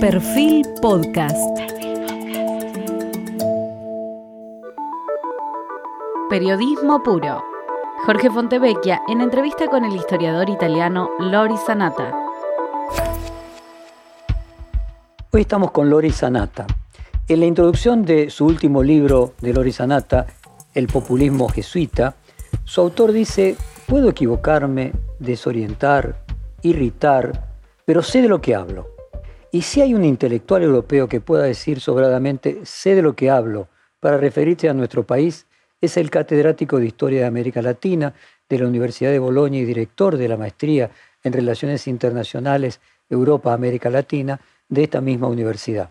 Perfil Podcast. Periodismo puro. Jorge Fontevecchia en entrevista con el historiador italiano Lori Sanata. Hoy estamos con Lori Sanata. En la introducción de su último libro de Lori Sanata, El populismo jesuita, su autor dice, puedo equivocarme, desorientar, irritar, pero sé de lo que hablo. Y si hay un intelectual europeo que pueda decir sobradamente, sé de lo que hablo, para referirse a nuestro país, es el catedrático de Historia de América Latina de la Universidad de Bolonia y director de la maestría en Relaciones Internacionales Europa-América Latina de esta misma universidad.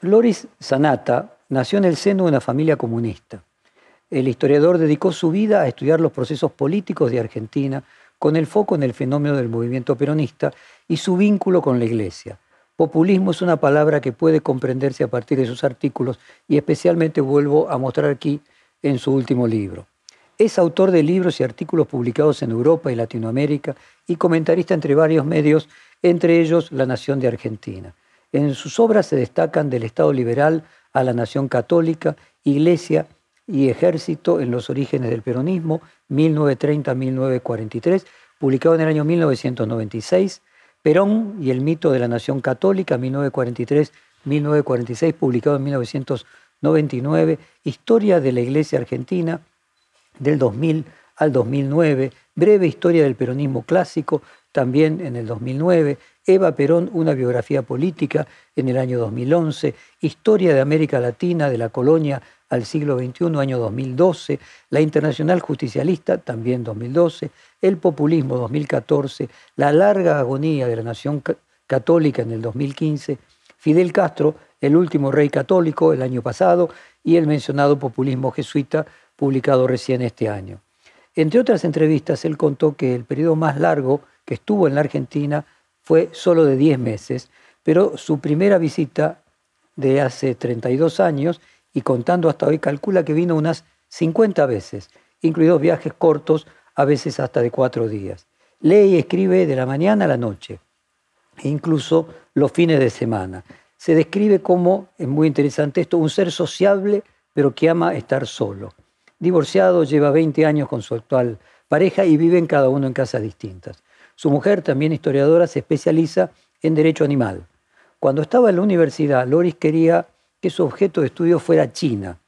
Loris Sanata nació en el seno de una familia comunista. El historiador dedicó su vida a estudiar los procesos políticos de Argentina con el foco en el fenómeno del movimiento peronista y su vínculo con la Iglesia. Populismo es una palabra que puede comprenderse a partir de sus artículos y especialmente vuelvo a mostrar aquí en su último libro. Es autor de libros y artículos publicados en Europa y Latinoamérica y comentarista entre varios medios, entre ellos La Nación de Argentina. En sus obras se destacan del Estado liberal a la Nación católica, Iglesia y Ejército en los orígenes del peronismo, 1930-1943, publicado en el año 1996, Perón y el mito de la Nación Católica, 1943-1946, publicado en 1999, Historia de la Iglesia Argentina, del 2000 al 2009, Breve Historia del Peronismo Clásico, también en el 2009, Eva Perón, una biografía política, en el año 2011, Historia de América Latina, de la colonia al siglo XXI, año 2012, la Internacional Justicialista, también 2012, el Populismo 2014, la larga agonía de la Nación Católica en el 2015, Fidel Castro, el último rey católico el año pasado, y el mencionado Populismo Jesuita, publicado recién este año. Entre otras entrevistas, él contó que el periodo más largo que estuvo en la Argentina fue solo de 10 meses, pero su primera visita de hace 32 años y contando hasta hoy calcula que vino unas 50 veces, incluidos viajes cortos, a veces hasta de cuatro días. Lee y escribe de la mañana a la noche, e incluso los fines de semana. Se describe como, es muy interesante esto, un ser sociable, pero que ama estar solo. Divorciado, lleva 20 años con su actual pareja y viven cada uno en casas distintas. Su mujer, también historiadora, se especializa en derecho animal. Cuando estaba en la universidad, Loris quería que su objeto de estudio fuera China.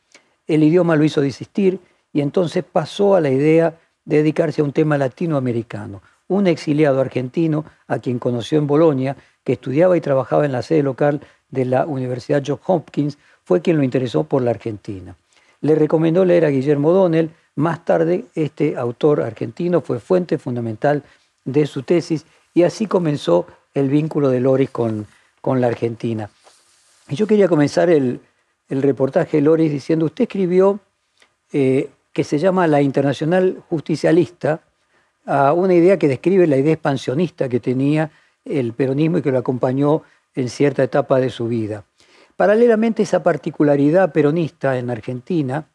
El idioma lo hizo desistir y entonces pasó a la idea de dedicarse a un tema latinoamericano. Un exiliado argentino, a quien conoció en Bolonia, que estudiaba y trabajaba en la sede local de la Universidad Johns Hopkins, fue quien lo interesó por la Argentina. Le recomendó leer a Guillermo Donnell. Más tarde, este autor argentino fue fuente fundamental de su tesis y así comenzó el vínculo de Loris con, con la Argentina. Y yo quería comenzar el, reportaje Loris diciendo, usted escribió eh, que se llama La Internacional Justicialista, una idea que describe la idea expansionista que tenía el peronismo y que lo acompañó en cierta etapa de su vida. Paralelamente, esa particularidad peronista en Argentina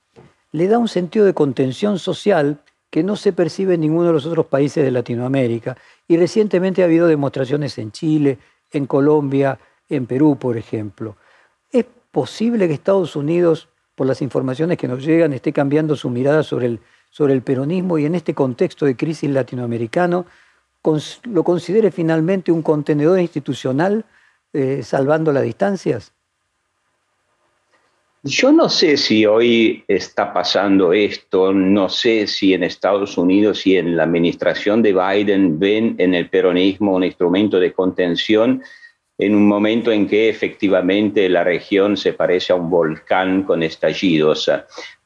le da un sentido de contención social que no se percibe en ninguno de los otros países de Latinoamérica. Y recientemente ha habido demostraciones en Chile, en Colombia, en Perú, por ejemplo. ¿Es posible que Estados Unidos, por las informaciones que nos llegan, esté cambiando su mirada sobre el, sobre el peronismo y en este contexto de crisis latinoamericano lo considere finalmente un contenedor institucional eh, salvando las distancias? Yo no sé si hoy está pasando esto, no sé si en Estados Unidos y en la administración de Biden ven en el peronismo un instrumento de contención en un momento en que efectivamente la región se parece a un volcán con estallidos.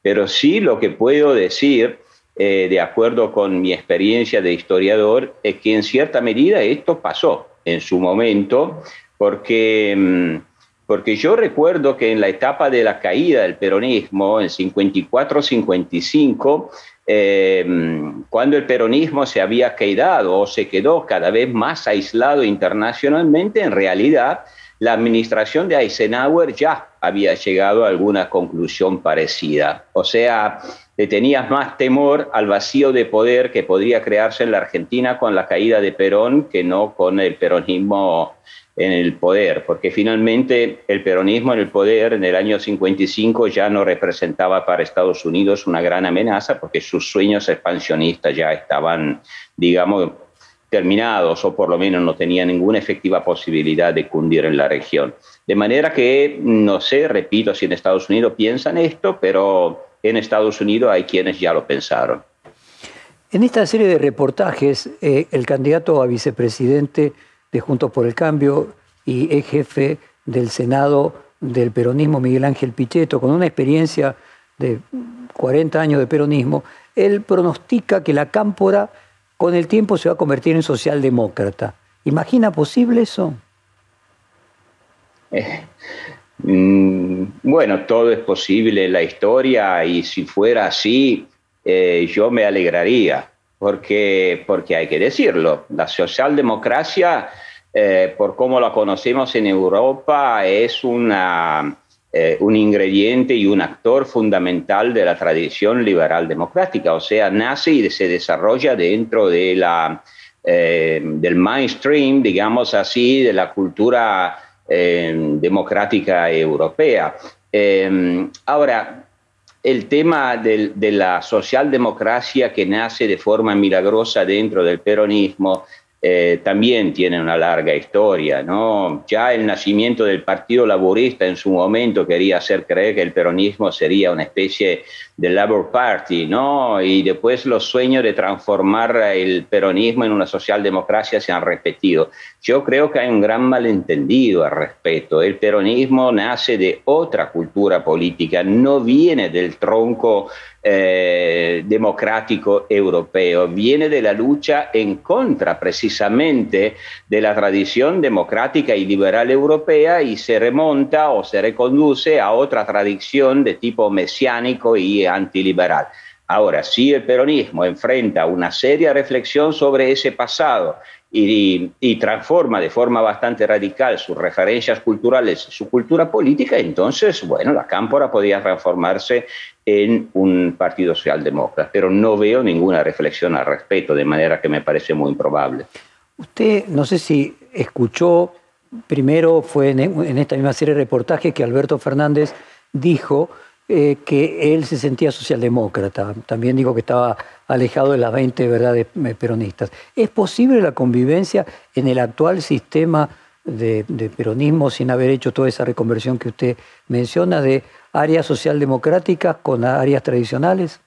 Pero sí lo que puedo decir, eh, de acuerdo con mi experiencia de historiador, es que en cierta medida esto pasó en su momento, porque, mm, porque yo recuerdo que en la etapa de la caída del peronismo, en 54-55, Em, cuando el peronismo se había quedado o se quedó cada vez más aislado internacionalmente, en realidad la administración de Eisenhower ya había llegado a alguna conclusión parecida. O sea, le tenías más temor al vacío de poder que podría crearse en la Argentina con la caída de Perón que no con el peronismo en el poder, porque finalmente el peronismo en el poder en el año 55 ya no representaba para Estados Unidos una gran amenaza, porque sus sueños expansionistas ya estaban, digamos, terminados o por lo menos no tenían ninguna efectiva posibilidad de cundir en la región. De manera que, no sé, repito, si en Estados Unidos piensan esto, pero en Estados Unidos hay quienes ya lo pensaron. En esta serie de reportajes, eh, el candidato a vicepresidente Juntos por el Cambio y ex jefe del Senado del peronismo, Miguel Ángel Pichetto, con una experiencia de 40 años de peronismo, él pronostica que la cámpora con el tiempo se va a convertir en socialdemócrata. ¿Imagina posible eso? Eh, mm, bueno, todo es posible en la historia y si fuera así, eh, yo me alegraría porque, porque hay que decirlo, la socialdemocracia, eh, por cómo la conocemos en Europa, es una, eh, un ingrediente y un actor fundamental de la tradición liberal democrática, o sea, nace y se desarrolla dentro de la, eh, del mainstream, digamos así, de la cultura democrática europea. ahora, el tema de la socialdemocracia que nace de forma milagrosa dentro del peronismo eh, también tiene una larga historia. ¿no? Ya el nacimiento del Partido Laborista en su momento quería hacer creer que el peronismo sería una especie de Labour Party, ¿no? y después los sueños de transformar el peronismo en una socialdemocracia se han repetido. Yo creo que hay un gran malentendido al respecto. El peronismo nace de otra cultura política, no viene del tronco eh, democrático europeo, viene de la lucha en contra precisamente de la tradición democrática y liberal europea y se remonta o se reconduce a otra tradición de tipo mesiánico y antiliberal. Ahora, si el peronismo enfrenta una seria reflexión sobre ese pasado y, transforma de forma bastante radical sus referencias culturales, su cultura política, entonces, bueno, la Cámpora podría transformarse en un partido socialdemócrata, pero no veo ninguna reflexión al respecto, de manera que me parece muy improbable. Usted, no sé si escuchó, primero fue en, esta misma serie de reportajes que Alberto Fernández dijo eh, que él se sentía socialdemócrata. También dijo que estaba alejado de las 20 verdades peronistas. ¿Es posible la convivencia en el actual sistema de, peronismo sin haber hecho toda esa reconversión que usted menciona de áreas socialdemocráticas con áreas tradicionales?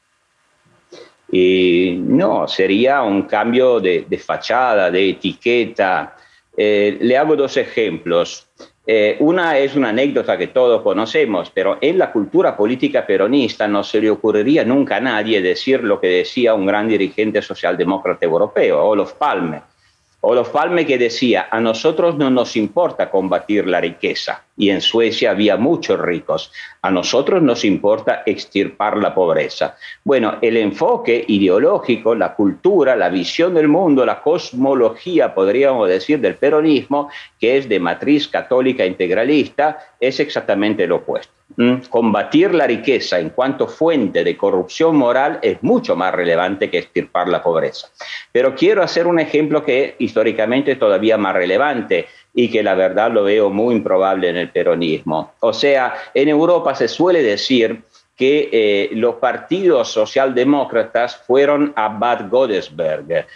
no, sería un cambio de, fachada, de etiqueta. Eh, le hago dos ejemplos. Eh, una es una anécdota que todos conocemos, pero en la cultura política peronista no se le ocurriría nunca a nadie decir lo que decía un gran dirigente socialdemócrata europeo, Olof Palme. Olof Palme que decía, a nosotros no nos importa combatir la riqueza, y en Suecia había muchos ricos, a nosotros nos importa extirpar la pobreza. Bueno, el enfoque ideológico, la cultura, la visión del mundo, la cosmología, podríamos decir, del peronismo, que es de matriz católica integralista, es exactamente lo opuesto. ¿Mm? Combatir la riqueza en cuanto fuente de corrupción moral es mucho más relevante que extirpar la pobreza. Pero quiero hacer un ejemplo que históricamente es todavía más relevante y que la verdad lo veo muy improbable en el peronismo. O sea, en Europa se suele decir que eh, los partidos socialdemócratas fueron a Bad Godesberg.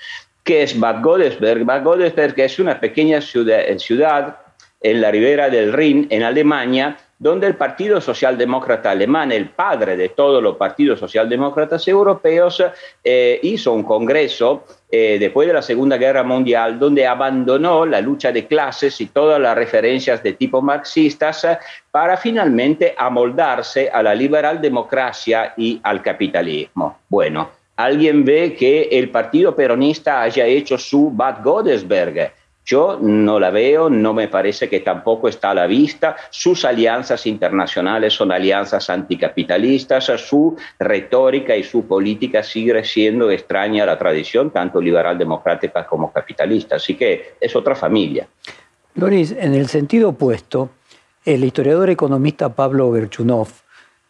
¿Qué es Bad Godesberg? Bad Godesberg es una pequeña ciudad en la ribera del Rin, en Alemania, donde el Partido Socialdemócrata Alemán, el padre de todos los partidos socialdemócratas europeos, eh, hizo un congreso eh, después de la Segunda Guerra Mundial, donde abandonó la lucha de clases y todas las referencias de tipo marxistas para finalmente amoldarse a la liberal democracia y al capitalismo. Bueno, alguien ve que el Partido Peronista haya hecho su Bad Godesberg yo no la veo, no me parece que tampoco está a la vista. Sus alianzas internacionales son alianzas anticapitalistas, su retórica y su política sigue siendo extraña a la tradición, tanto liberal democrática como capitalista. Así que es otra familia. Loris, en el sentido opuesto, el historiador economista Pablo Berchunov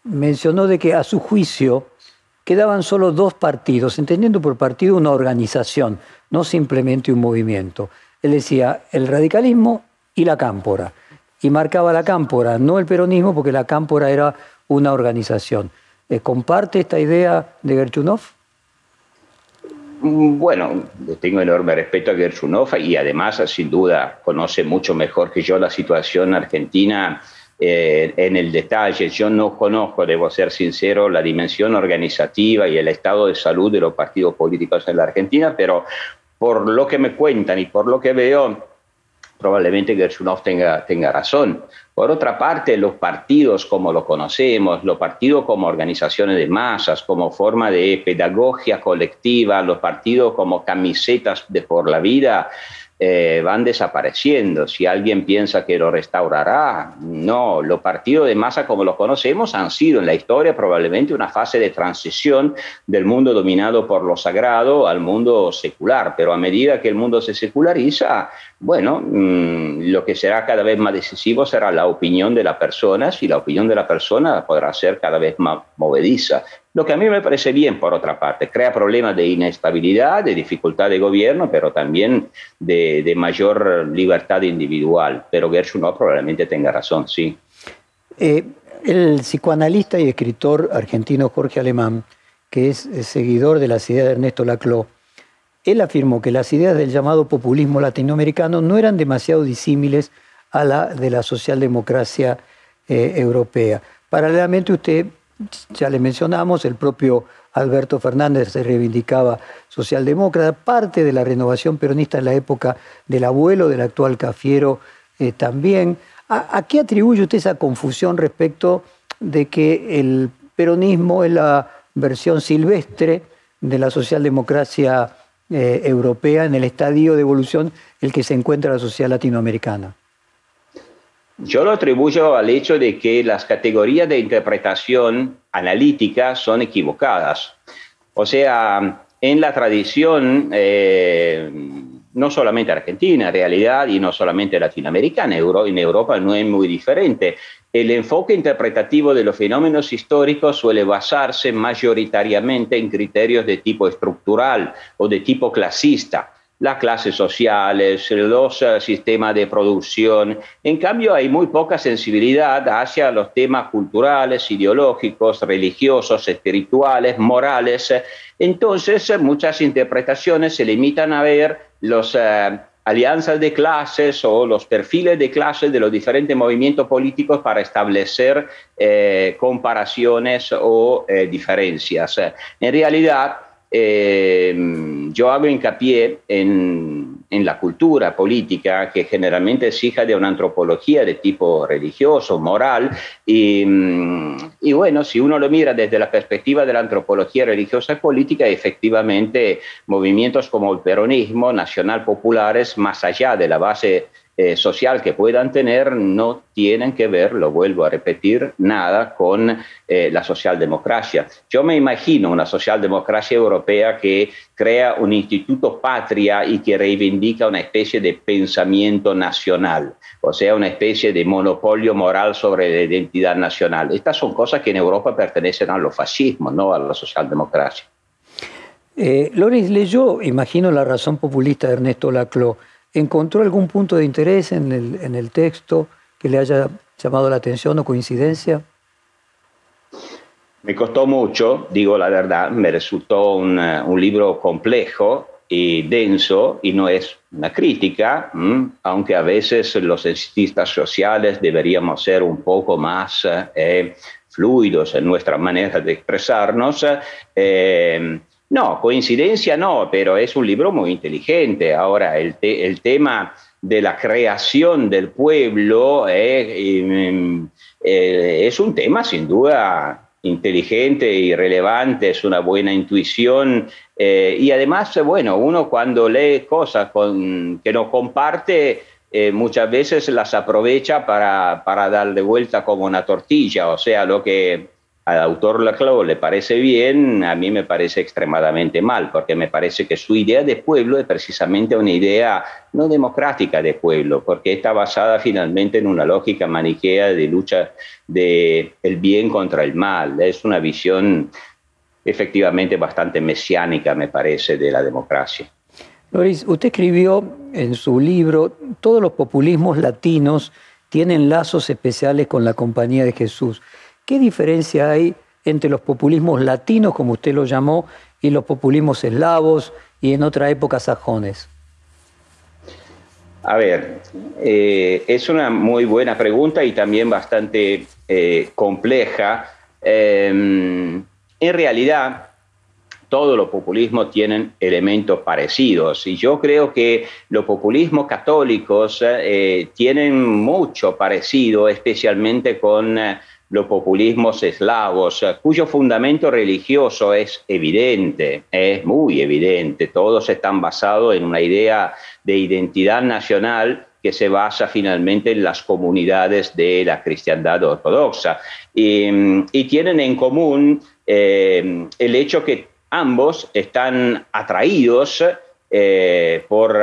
mencionó de que a su juicio quedaban solo dos partidos, entendiendo por partido una organización, no simplemente un movimiento. Él decía el radicalismo y la cámpora. Y marcaba la cámpora, no el peronismo, porque la cámpora era una organización. Eh, ¿Comparte esta idea de Gerchunov? Mm, bueno, tengo enorme respeto a Gershunov y además, sin duda, conoce mucho mejor que yo la situación argentina eh, en el detalle. Yo no conozco, debo ser sincero, la dimensión organizativa y el estado de salud de los partidos políticos en la Argentina, pero por lo que me cuentan y por lo que veo, probablemente Gershunov tenga, tenga razón. Por otra parte, los partidos como lo conocemos, los partidos como organizaciones de masas, como forma de pedagogía colectiva, los partidos como camisetas de por la vida, eh, van desapareciendo. Si alguien piensa que lo restaurará, no. Los partidos de masa como los conocemos han sido en la historia probablemente una fase de transición del mundo dominado por lo sagrado al mundo secular, pero a medida que el mundo se seculariza, bueno, mm, lo que será cada vez más decisivo será la opinión de la persona, si la opinión de la persona podrá ser cada vez más movediza. Lo que a mí me parece bien, por otra parte, crea problemas de inestabilidad, de dificultad de gobierno, pero también de, mayor libertad individual. Pero no probablemente tenga razón, sí. Eh, el psicoanalista y escritor argentino Jorge Alemán, que es seguidor de las ideas de Ernesto Laclau, él afirmó que las ideas del llamado populismo latinoamericano no eran demasiado disímiles a la de la socialdemocracia eh, europea. Paralelamente, usted ya le mencionamos, el propio Alberto Fernández se reivindicaba socialdemócrata, parte de la renovación peronista en la época del abuelo del actual Cafiero eh, también. ¿A, qué atribuye usted esa confusión respecto de que el peronismo es la versión silvestre de la socialdemocracia eh, europea en el estadio de evolución el que se encuentra la sociedad latinoamericana? Yo lo atribuyo al hecho de que las categorías de interpretación analítica son equivocadas. O sea, en la tradición, eh, no solamente argentina, en realidad, y no solamente latinoamericana, en Europa no es muy diferente. El enfoque interpretativo de los fenómenos históricos suele basarse mayoritariamente en criterios de tipo estructural o de tipo clasista las clases sociales, los eh, sistemas de producción. En cambio, hay muy poca sensibilidad hacia los temas culturales, ideológicos, religiosos, espirituales, morales. Entonces, muchas interpretaciones se limitan a ver las eh, alianzas de clases o los perfiles de clases de los diferentes movimientos políticos para establecer eh, comparaciones o diferencias. En realidad, eh, yo hago hincapié en, en, la cultura política que generalmente es hija de una antropología de tipo religioso, moral, y, y, bueno, si uno lo mira desde la perspectiva de la antropología religiosa y política, efectivamente movimientos como el peronismo, nacional populares, más allá de la base eh, social que puedan tener no tienen que ver, lo vuelvo a repetir, nada con eh, la socialdemocracia. Yo me imagino una socialdemocracia europea que crea un instituto patria y que reivindica una especie de pensamiento nacional, o sea, una especie de monopolio moral sobre la identidad nacional. Estas son cosas que en Europa pertenecen a los fascismo, no a la socialdemocracia. Eh, Loris leyó, imagino, la razón populista de Ernesto Laclau. ¿Encontró algún punto de interés en el, texto que le haya llamado la atención o coincidencia? Me costó mucho, digo la verdad, me resultó un, libro complejo y denso y no es una crítica, aunque a veces los cientistas sociales deberíamos ser un poco más eh, fluidos en nuestra manera de expresarnos. Eh, no, coincidencia no, pero es un libro muy inteligente. Ahora, el, tema de la creación del pueblo eh, em, eh, es un tema sin duda inteligente y relevante, es una buena intuición eh, y además, bueno, uno cuando lee cosas que no comparte, muchas veces las aprovecha para, para dar de vuelta como una tortilla, o sea, lo que al autor Laclau le parece bien, a mí me parece extremadamente mal, porque me parece que su idea de pueblo es precisamente una idea no democrática de pueblo, porque está basada finalmente en una lógica maniquea de lucha del el bien contra el mal. Es una visión efectivamente bastante mesiánica, me parece, de la democracia. Loris, usted escribió en su libro, todos los populismos latinos tienen lazos especiales con la Compañía de Jesús. ¿Qué diferencia hay entre los populismos latinos, como usted lo llamó, y los populismos eslavos y en otra época sajones? A ver, eh, es una muy buena pregunta y también bastante eh, compleja. Em, en realidad, todos los populismos tienen elementos parecidos y yo creo que los populismos católicos eh, tienen mucho parecido, especialmente con los populismos eslavos, eh, cuyo fundamento religioso es evidente, es muy evidente. Todos están basados en una idea de identidad nacional que se basa finalmente en las comunidades de la cristiandad ortodoxa. Y, tienen en común el hecho que ambos están atraídos eh, por,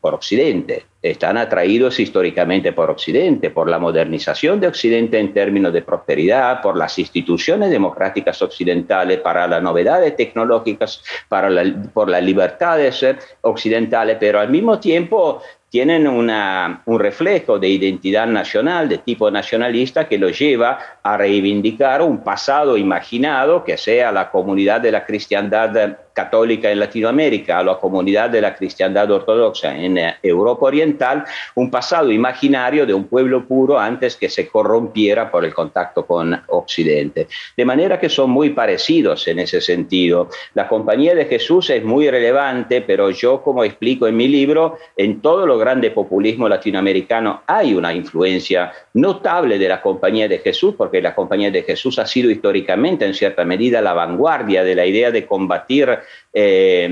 por Occidente, están atraídos históricamente por Occidente, por la modernización de Occidente en términos de prosperidad, por las instituciones democráticas occidentales, para las novedades tecnológicas, para por las libertades occidentales, pero al mismo tiempo tienen un reflejo de identidad nacional, de tipo nacionalista, que los lleva a reivindicar un pasado imaginado que sea la comunidad de la cristiandad católica en Latinoamérica, a la comunidad de la cristiandad ortodoxa en eh, Europa Oriental, un pasado imaginario de un pueblo puro antes que se corrompiera por el contacto con Occidente. De manera que son muy parecidos en ese sentido. La Compañía de Jesús es muy relevante, pero yo, como explico en mi libro, en todo lo grande populismo latinoamericano hay una influencia notable de la Compañía de Jesús, porque la Compañía de Jesús ha sido históricamente, en cierta medida, la vanguardia de la idea de combatir eh,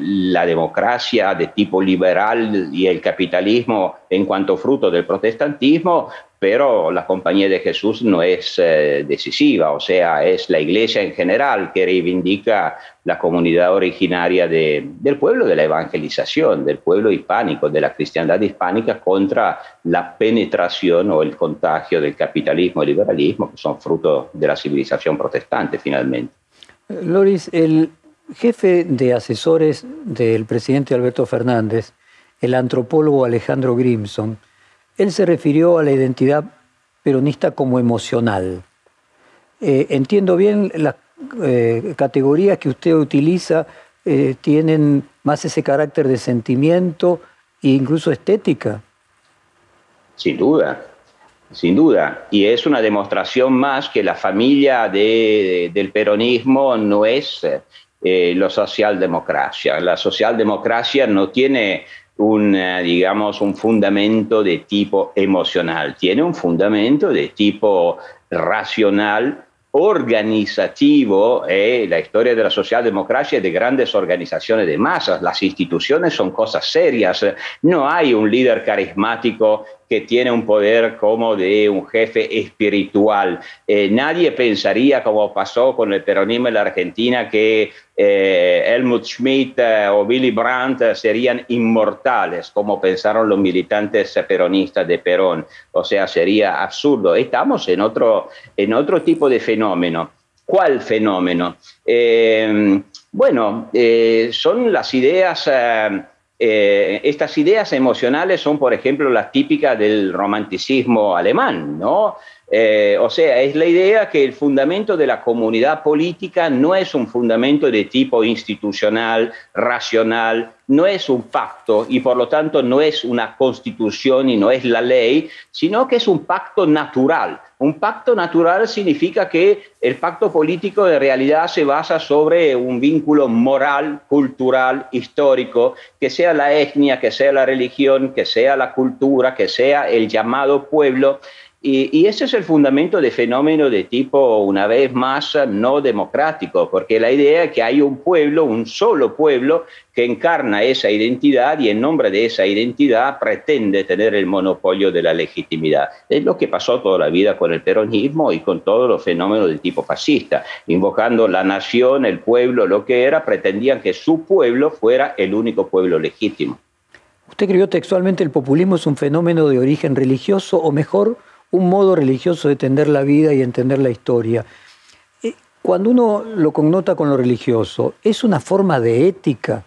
la democracia de tipo liberal y el capitalismo en cuanto fruto del protestantismo, pero la Compañía de Jesús no es eh, decisiva, o sea, es la iglesia en general que reivindica la comunidad originaria del pueblo de la evangelización, del pueblo hispánico, de la cristiandad hispánica contra la penetración o el contagio del capitalismo y liberalismo, que son fruto de la civilización protestante finalmente. Loris, el jefe de asesores del presidente Alberto Fernández, el antropólogo Alejandro Grimson, él se refirió a la identidad peronista como emocional. Eh, entiendo bien, las eh, categorías que usted utiliza eh, tienen más ese carácter de sentimiento e incluso estética. Sin duda, sin duda. Y es una demostración más que la familia del peronismo no es la socialdemocracia. La socialdemocracia no tiene un, eh, digamos, un fundamento de tipo emocional, tiene un fundamento de tipo racional, organizativo, eh, la historia de la socialdemocracia de grandes organizaciones de masas, las instituciones son cosas serias, no hay un líder carismático que tiene un poder como de un jefe espiritual. Eh, nadie pensaría, como pasó con el peronismo en la Argentina, que eh, Helmut Schmidt eh, o Willy Brandt serían inmortales, como pensaron los militantes peronistas de Perón. O sea, sería absurdo. Estamos en otro, en otro tipo de fenómeno. ¿Cuál fenómeno? bueno, son las ideas eh, estas ideas emocionales son, por ejemplo, las típicas del romanticismo alemán, ¿no? Eh, o sea, es la idea que el fundamento de la comunidad política no es un fundamento de tipo institucional, racional, no es un pacto y por lo tanto no es una constitución y no es la ley, sino que es un pacto natural. Un pacto natural significa que el pacto político en realidad se basa sobre un vínculo moral, cultural, histórico, que sea la etnia, que sea la religión, que sea la cultura, que sea el llamado pueblo Y, ese es el fundamento de fenómeno de tipo, una vez más, no democrático, porque la idea es que hay un pueblo, un solo pueblo, que encarna esa identidad y en nombre de esa identidad pretende tener el monopolio de la legitimidad. Es lo que pasó toda la vida con el peronismo y con todos los fenómenos de tipo fascista. Invocando la nación, el pueblo, lo que era, pretendían que su pueblo fuera el único pueblo legítimo. Usted creyó textualmente el populismo es un fenómeno de origen religioso o mejor un modo religioso de entender la vida y entender la historia. Eh, cuando uno lo connota con lo religioso, ¿es una forma de ética?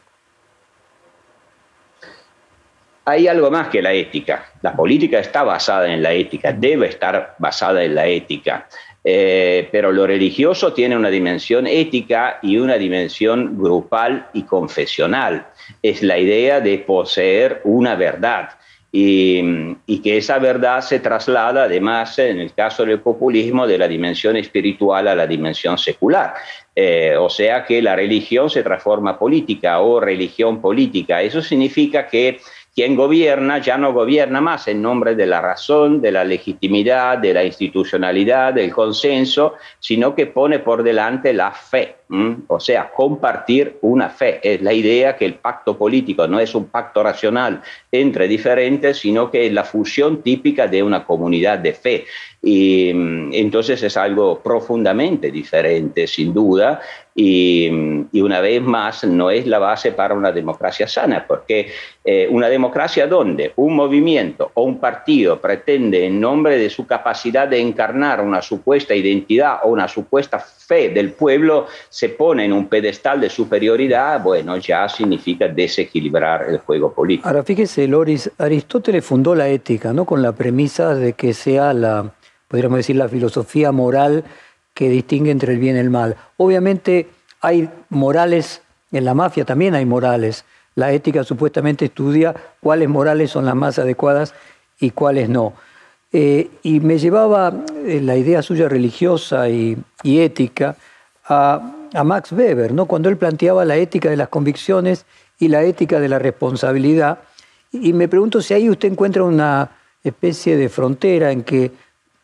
Hay algo más que la ética. La política está basada en la ética, debe estar basada en la ética. Eh, pero lo religioso tiene una dimensión ética y una dimensión grupal y confesional. Es la idea de poseer una verdad y, que esa verdad se traslada además, en el caso del populismo, de la dimensión espiritual a la dimensión secular. Eh, o sea que la religión se transforma política o religión política. Eso significa que quien gobierna ya no gobierna más en nombre de la razón, de la legitimidad, de la institucionalidad, del consenso, sino que pone por delante la fe. O sea, compartir una fe. Es la idea que el pacto político no es un pacto racional entre diferentes, sino que es la fusión típica de una comunidad de fe. Y mm, entonces es algo profundamente diferente, sin duda, y, mm, una vez más no es la base para una democracia sana, porque eh, una democracia donde un movimiento o un partido pretende en nombre de su capacidad de encarnar una supuesta identidad o una supuesta fe del pueblo, se pone en un pedestal de superioridad, bueno, ya significa desequilibrar el juego político. Ahora fíjese, Loris, Aristóteles fundó la ética, ¿no? Con la premisa de que sea la, podríamos decir, la filosofía moral que distingue entre el bien y el mal. Obviamente hay morales, en la mafia también hay morales. La ética supuestamente estudia cuáles morales son las más adecuadas y cuáles no. Eh, y me llevaba eh, la idea suya religiosa y, ética a, Max Weber, ¿no? cuando él planteaba la ética de las convicciones y la ética de la responsabilidad. Y me pregunto si ahí usted encuentra una especie de frontera en que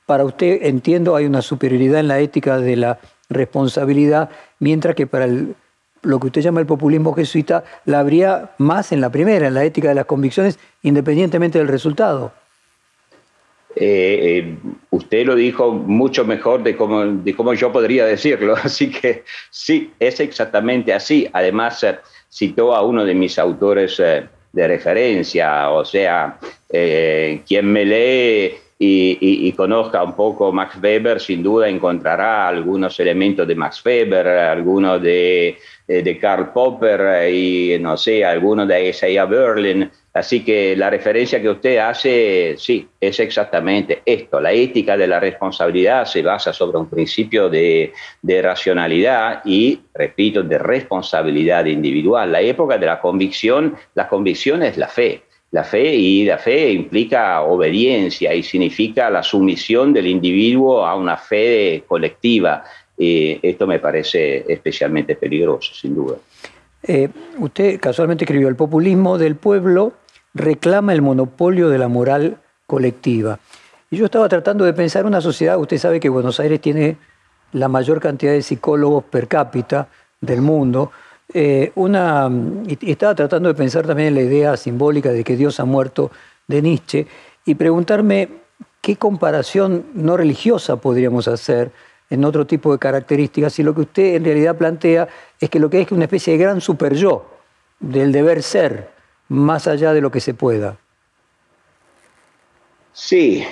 para usted, entiendo, hay una superioridad en la ética de la responsabilidad, mientras que para lo que usted llama el populismo jesuita, la habría más en la primera, en la ética de las convicciones, independientemente del resultado. Eh, eh, usted lo dijo mucho mejor de cómo, de cómo yo podría decirlo, así que sí, es exactamente así. Además, eh, citó a uno de mis autores de referencia, o sea, quien me lee y, conozca un poco Max Weber, sin duda encontrará algunos elementos de Max Weber, algunos de, de Karl Popper y, no sé, algunos de Isaiah Berlin. Así que la referencia que usted hace, sí, es exactamente esto. La ética de la responsabilidad se basa sobre un principio de, racionalidad y, repito, de responsabilidad individual. La época de la convicción, la convicción es la fe. La fe y la fe implica obediencia y significa la sumisión del individuo a una fe colectiva. Esto me parece especialmente peligroso, sin duda. Eh, usted casualmente escribió El populismo del pueblo reclama el monopolio de la moral colectiva. Y yo estaba tratando de pensar una sociedad, usted sabe que Buenos Aires tiene la mayor cantidad de psicólogos per cápita del mundo, eh, una, y estaba tratando de pensar también en la idea simbólica de que Dios ha muerto de Nietzsche y preguntarme qué comparación no religiosa podríamos hacer en otro tipo de características, y lo que usted en realidad plantea es que lo que es una especie de gran super yo, del deber ser, más allá de lo que se pueda. Sí,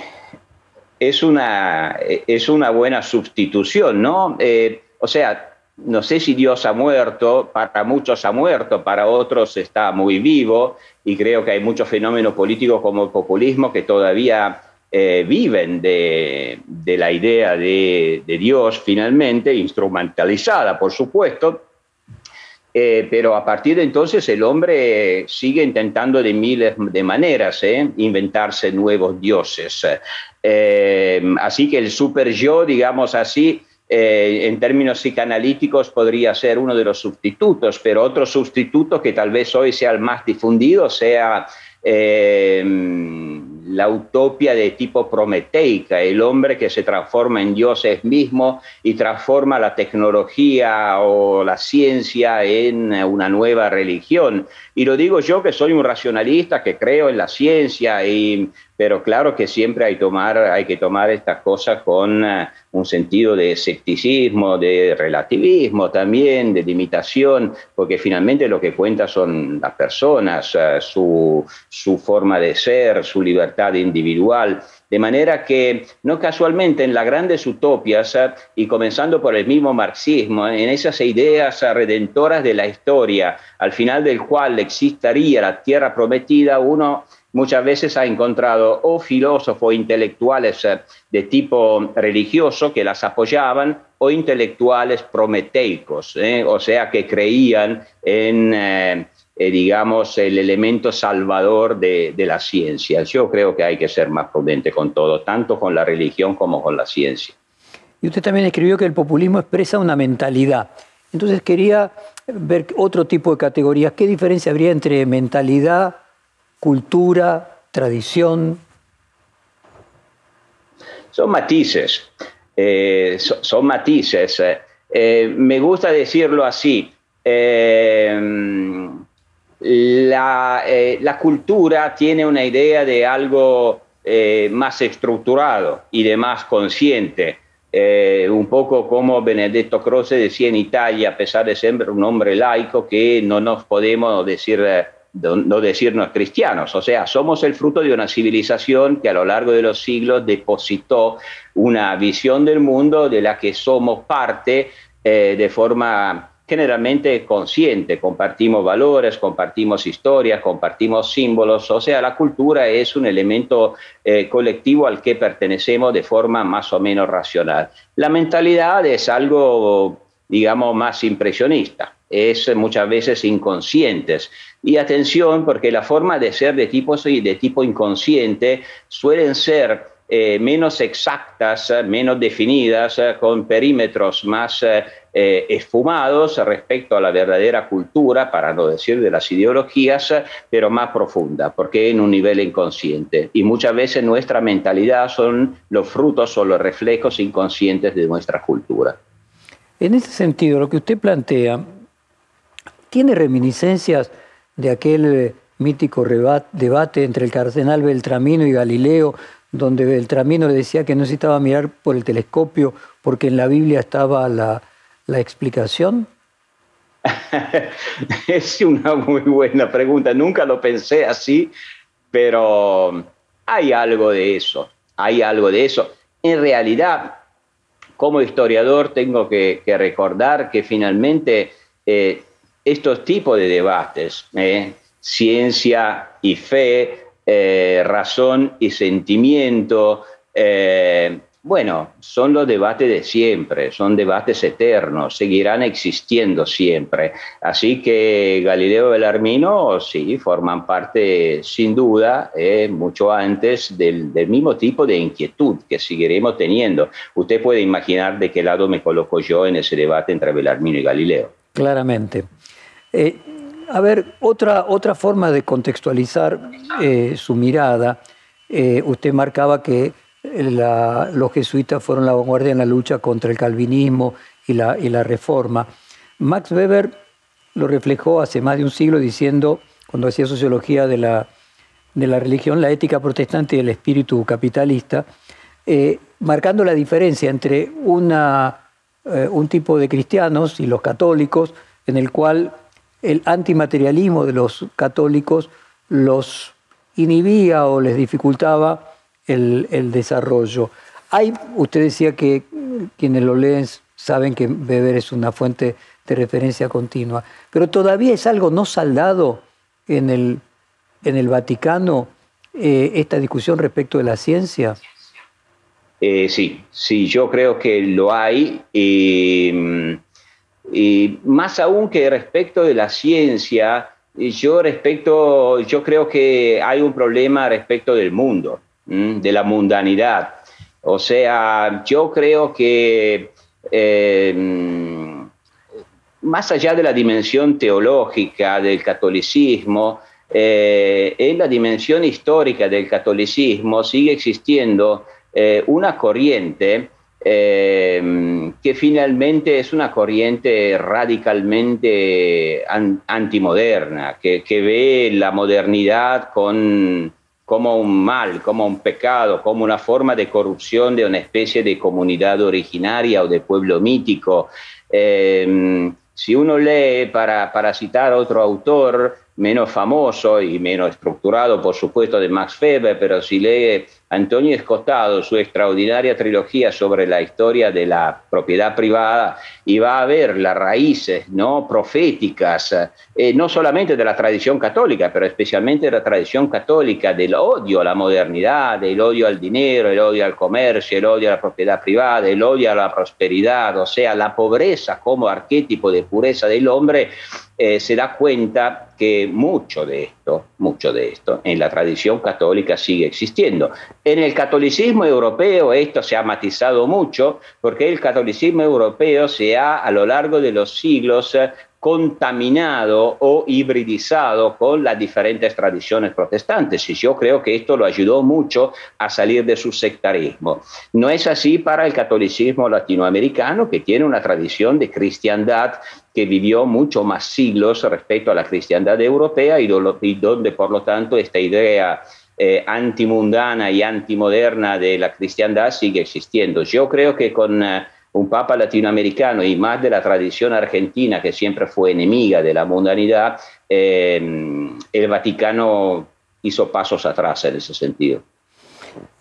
es una, es una buena sustitución, ¿no? Eh, o sea, no sé si Dios ha muerto, para muchos ha muerto, para otros está muy vivo, y creo que hay muchos fenómenos políticos como el populismo que todavía eh, viven de, la idea de, de Dios finalmente, instrumentalizada, por supuesto, eh, pero a partir de entonces el hombre sigue intentando de miles de maneras ¿eh? inventarse nuevos dioses. Eh, así que el super yo, digamos así, en términos psicanalíticos podría ser uno de los sustitutos, pero otro sustituto que tal vez hoy sea el más difundido sea la utopia de tipo prometeica, el hombre que se transforma en Dios mismo y transforma la tecnología o la ciencia en una nueva religión. Y lo digo yo que soy un racionalista, que creo en la ciencia, y, pero claro que siempre hay, tomar, hay que tomar estas cosas con eh, un sentido de escepticismo, de relativismo también, de limitación, porque finalmente lo que cuenta son las personas, eh, su, su forma de ser, su libertad individual. De manera que, no casualmente, en las grandes utopias, eh, y comenzando por el mismo marxismo, en esas ideas redentoras de la historia, al final del cual existiría la tierra prometida, uno muchas veces ha encontrado o filósofos intelectuales eh, de tipo religioso que las apoyaban o intelectuales prometeicos, eh, o sea, que creían en eh, digamos, el elemento salvador de, la ciencia. Yo creo que hay que ser más prudente con todo, tanto con la religión como con la ciencia. Y usted también escribió que el populismo expresa una mentalidad. Entonces quería ver otro tipo de categorías. ¿Qué diferencia habría entre mentalidad, cultura, tradición? Son matices, eh, son, matices. Eh, me gusta decirlo así. Eh, la, cultura tiene una idea de algo eh, más estructurado y de más consciente. Eh, un poco como Benedetto Croce decía en Italia, a pesar de ser un hombre laico, que no nos podemos decir, no decirnos cristianos. O sea, somos el fruto de una civilización que a lo largo de los siglos depositó una visión del mundo de la que somos parte de forma generalmente consciente, compartimos valores, compartimos historias, compartimos símbolos, o sea, la cultura es un elemento eh, colectivo al que pertenecemos de forma más o menos racional. La mentalidad es algo, digamos, más impresionista, es muchas veces inconscientes. Y atención, porque la forma de ser de tipo, de tipo inconsciente suelen ser eh, menos exactas, menos definidas, con perímetros más eh, esfumados respecto a la verdadera cultura, para no decir de las ideologías, pero más profunda, porque en un nivel inconsciente. Y muchas veces nuestra mentalidad son los frutos o los reflejos inconscientes de nuestra cultura. En ese sentido, lo que usted plantea tiene reminiscencias de aquel eh, mítico debate entre el cardenal Beltramino y Galileo, donde Beltramino le decía que no necesitaba mirar por el telescopio porque en la Biblia estaba la, la explicación? es una muy buena pregunta. Nunca lo pensé así, pero hay algo de eso. Hay algo de eso. En realidad, como historiador, tengo que, recordar que finalmente eh, estos tipos de debates, eh, ciencia y fe, eh, razón y sentimiento, bueno, son los debates de siempre, son debates eternos, seguirán existiendo siempre. Así que Galileo Belarmino sí forman parte, sin duda, eh, mucho antes del, mismo tipo de inquietud que seguiremos teniendo. Usted puede imaginar de qué lado me coloco yo en ese debate entre Belarmino y Galileo. Claramente. Eh, a ver, otra, otra forma de contextualizar eh, su mirada, usted marcaba que los jesuitas fueron la vanguardia en la lucha contra el calvinismo y la, y la reforma. Max Weber lo reflejó hace más de un siglo diciendo, cuando hacía sociología de la, de la religión, la ética protestante y el espíritu capitalista, eh, marcando la diferencia entre una, eh, un tipo de cristianos y los católicos, en el cual el antimaterialismo de los católicos los inhibía o les dificultaba el, desarrollo. Hay, usted decía que quienes lo leen saben que Weber es una fuente de referencia continua, pero todavía es algo no saldado en el, en el Vaticano eh, esta discusión respecto de la ciencia. Eh, sí, sí, yo creo que lo hay. Y más aún que respecto de la ciencia, yo respecto, yo creo que hay un problema respecto del mundo de la mundanidad. O sea, yo creo que eh, más allá de la dimensión teológica del catolicismo, eh, en la dimensión histórica del catolicismo sigue existiendo eh, una corriente eh, que finalmente es una corriente radicalmente antimoderna, que, que, ve la modernidad con, como un mal, como un pecado, como una forma de corrupción de una especie de comunidad originaria o de pueblo mítico. si uno lee, para, para citar otro autor, menos famoso y menos estructurado, por supuesto, de Max Weber, pero si lee Antonio Escotado su extraordinaria trilogía sobre la historia de la propiedad privada y va a ver las raíces ¿no? proféticas, eh, no solamente de la tradición católica, pero especialmente de la tradición católica, del odio a la modernidad, del odio al dinero, el odio al comercio, el odio a la propiedad privada, el odio a la prosperidad, o sea, la pobreza como arquetipo de pureza del hombre, eh, se da cuenta que mucho de esto, mucho de esto en la tradición católica sigue existiendo. En el catolicismo europeo esto se ha matizado mucho porque el catolicismo europeo se a lo largo de los siglos contaminado o hibridizado con las diferentes tradiciones protestantes. Y yo creo que esto lo ayudó mucho a salir de su sectarismo. No es así para el catolicismo latinoamericano, que tiene una tradición de cristiandad que vivió mucho más siglos respecto a la cristiandad europea y, donde, por lo tanto, esta idea eh, antimundana y antimoderna de la cristiandad sigue existiendo. Yo creo que con... Eh, un papa latinoamericano y más de la tradición argentina, que siempre fue enemiga de la mundanidad, eh, el Vaticano hizo pasos atrás en ese sentido.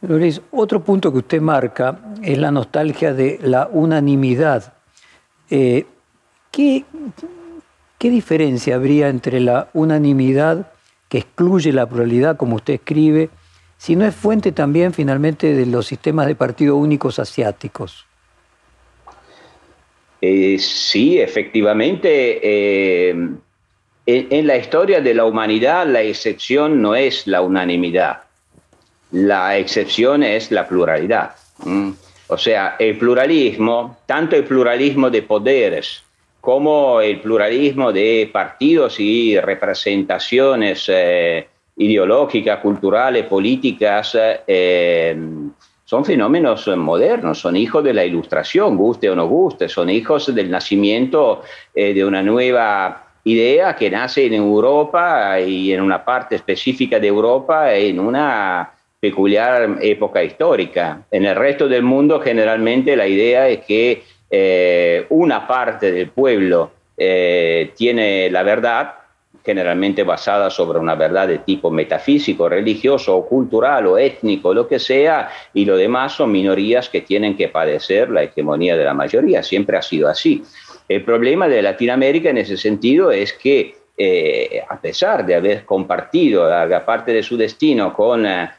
Luis, otro punto que usted marca es la nostalgia de la unanimidad. Eh, ¿qué, ¿Qué diferencia habría entre la unanimidad que excluye la pluralidad, como usted escribe, si no es fuente también finalmente de los sistemas de partido únicos asiáticos? Eh, sí, efectivamente, eh, en, la historia de la humanidad la excepción no es la unanimidad, la excepción es la pluralidad. O sea, el pluralismo, tanto el pluralismo de poderes como el pluralismo de partidos y representaciones eh, ideológicas, culturales, políticas, son fenómenos modernos, son hijos de la ilustración, guste o no guste, son hijos del nacimiento eh, de una nueva idea que nace en Europa y en una parte específica de Europa en una peculiar época histórica. En el resto del mundo generalmente la idea es que eh, una parte del pueblo eh, tiene la verdad generalmente basada sobre una verdad de tipo metafísico, religioso cultural o étnico, lo que sea, y lo demás son minorías que tienen que padecer la hegemonía de la mayoría. Siempre ha sido así. El problema de Latinoamérica en ese sentido es que, eh, a pesar de haber compartido larga parte de su destino con eh,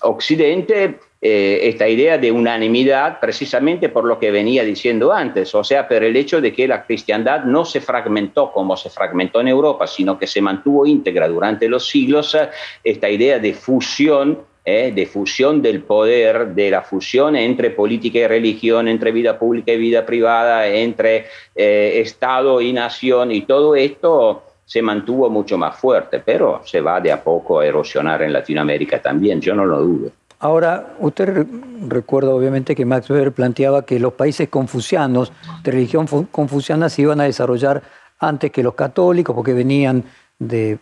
Occidente, eh, esta idea de unanimidad precisamente por lo que venía diciendo antes, o sea, por el hecho de que la cristiandad no se fragmentó como se fragmentó en Europa, sino que se mantuvo íntegra durante los siglos, esta idea de fusión eh, de fusión del poder, de la fusión entre política y religión, entre vida pública y vida privada, entre eh, Estado y nación, y todo esto se mantuvo mucho más fuerte, pero se va de a poco a erosionar en Latinoamérica también, yo no lo dudo. Ahora, usted recuerda obviamente que Max Weber planteaba que los países confucianos, de religión confuciana, se iban a desarrollar antes que los católicos, porque venían de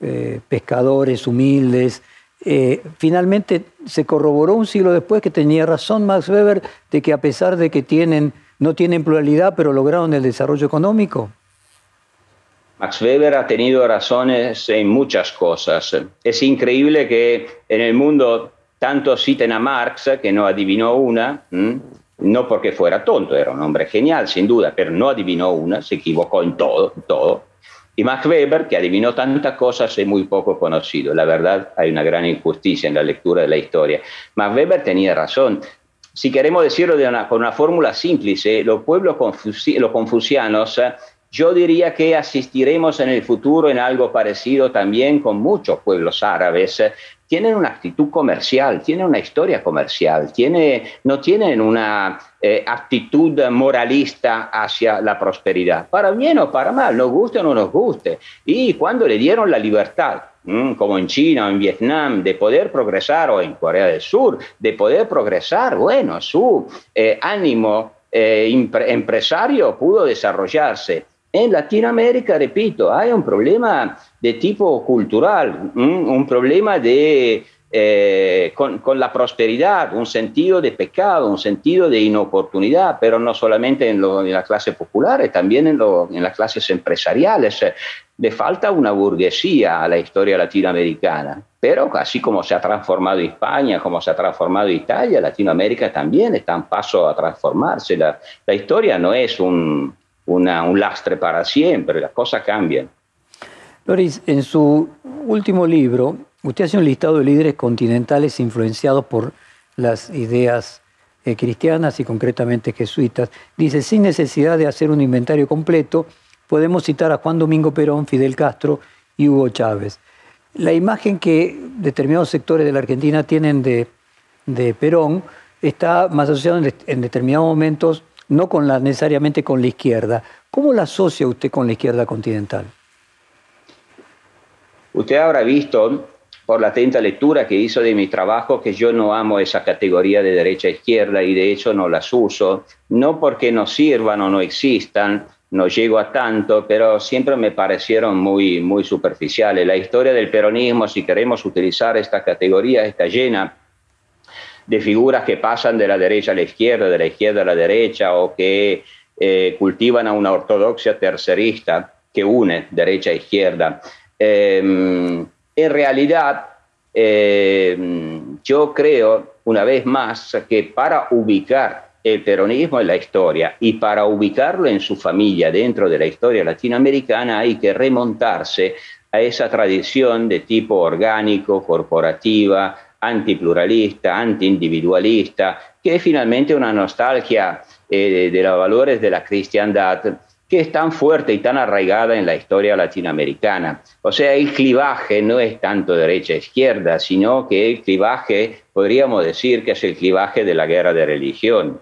eh, pescadores humildes. Eh, finalmente se corroboró un siglo después que tenía razón Max Weber de que a pesar de que tienen, no tienen pluralidad, pero lograron el desarrollo económico. Max Weber ha tenido razones en muchas cosas. Es increíble que en el mundo tanto citen a Marx, que no adivinó una, no porque fuera tonto, era un hombre genial, sin duda, pero no adivinó una, se equivocó en todo, todo. Y Max Weber, que adivinó tantas cosas, es muy poco conocido. La verdad, hay una gran injusticia en la lectura de la historia. Max Weber tenía razón. Si queremos decirlo con una fórmula simple, los pueblos los confucianos yo diría que asistiremos en el futuro en algo parecido también con muchos pueblos árabes, tienen una actitud comercial, tienen una historia comercial, tiene, no tienen una eh, actitud moralista hacia la prosperidad, para bien o para mal, nos guste o no nos guste. Y cuando le dieron la libertad, como en China o en Vietnam, de poder progresar, o en Corea del Sur, de poder progresar, bueno, su eh, ánimo eh, empresario pudo desarrollarse. En Latinoamérica, repito, hay un problema de tipo cultural, un problema de, eh, con, la prosperidad, un sentido de pecado, un sentido de inoportunidad, pero no solamente en, lo, en las clases populares, también en, en, las clases empresariales. Le falta una burguesía a la historia latinoamericana, pero así como se ha transformado España, como se ha transformado Italia, Latinoamérica también está en paso a transformarse. La, la historia no es un, un lastre para siempre, las cosas cambian. Loris, en su último libro, usted hace un listado de líderes continentales influenciados por las ideas eh, cristianas y concretamente jesuitas. Dice, sin necesidad de hacer un inventario completo, podemos citar a Juan Domingo Perón, Fidel Castro y Hugo Chávez. La imagen que determinados sectores de la Argentina tienen de, Perón está más asociada en, en determinados momentos no con la, necesariamente con la izquierda. ¿Cómo la asocia usted con la izquierda continental? Usted habrá visto por la atenta lectura que hizo de mi trabajo que yo no amo esa categoría de derecha-izquierda y de hecho no las uso, no porque no sirvan o no existan, no llego a tanto, pero siempre me parecieron muy, muy superficiales. La historia del peronismo, si queremos utilizar esta categoría, está llena de figuras que pasan de la derecha a la izquierda, de la izquierda a la derecha, o que eh, cultivan a una ortodoxia tercerista que une derecha e izquierda. Em, en realidad, em, yo creo, una vez más, que para ubicar el peronismo en la historia y para ubicarlo en su familia dentro de la historia latinoamericana hay que remontarse a esa tradición de tipo orgánico, corporativa, antipluralista, antiindividualista, que es finalmente una nostalgia eh, de, los valores de la cristiandad que es tan fuerte y tan arraigada en la historia latinoamericana. O sea, el clivaje no es tanto derecha-izquierda, sino que el clivaje, podríamos decir que es el clivaje de la guerra de religión,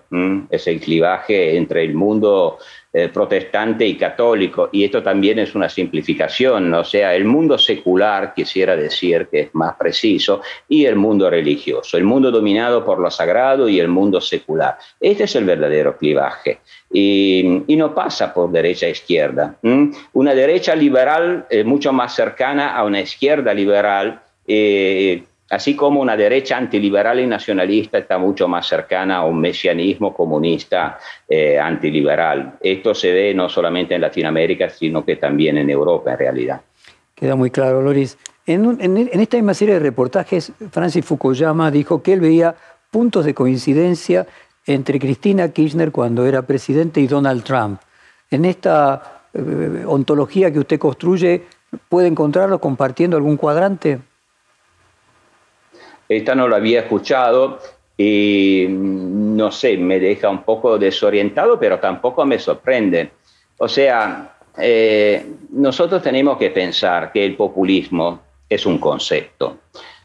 es el clivaje entre el mundo eh, protestante y católico, y esto también es una simplificación, o sea, el mundo secular, quisiera decir que es más preciso, y el mundo religioso, el mundo dominado por lo sagrado y el mundo secular. Este es el verdadero clivaje, y, no pasa por derecha e izquierda. Una derecha liberal eh, mucho más cercana a una izquierda liberal. Eh, así como una derecha antiliberal y nacionalista está mucho más cercana a un mesianismo comunista eh, antiliberal. Esto se ve no solamente en Latinoamérica, sino que también en Europa en realidad. Queda muy claro, Loris. En, en esta misma serie de reportajes, Francis Fukuyama dijo que él veía puntos de coincidencia entre Cristina Kirchner cuando era presidente y Donald Trump. En esta eh, ontología que usted construye, ¿puede encontrarlo compartiendo algún cuadrante? Esta no lo había escuchado y no sé, me deja un poco desorientado, pero tampoco me sorprende. O sea, eh, nosotros tenemos que pensar que el populismo es un concepto.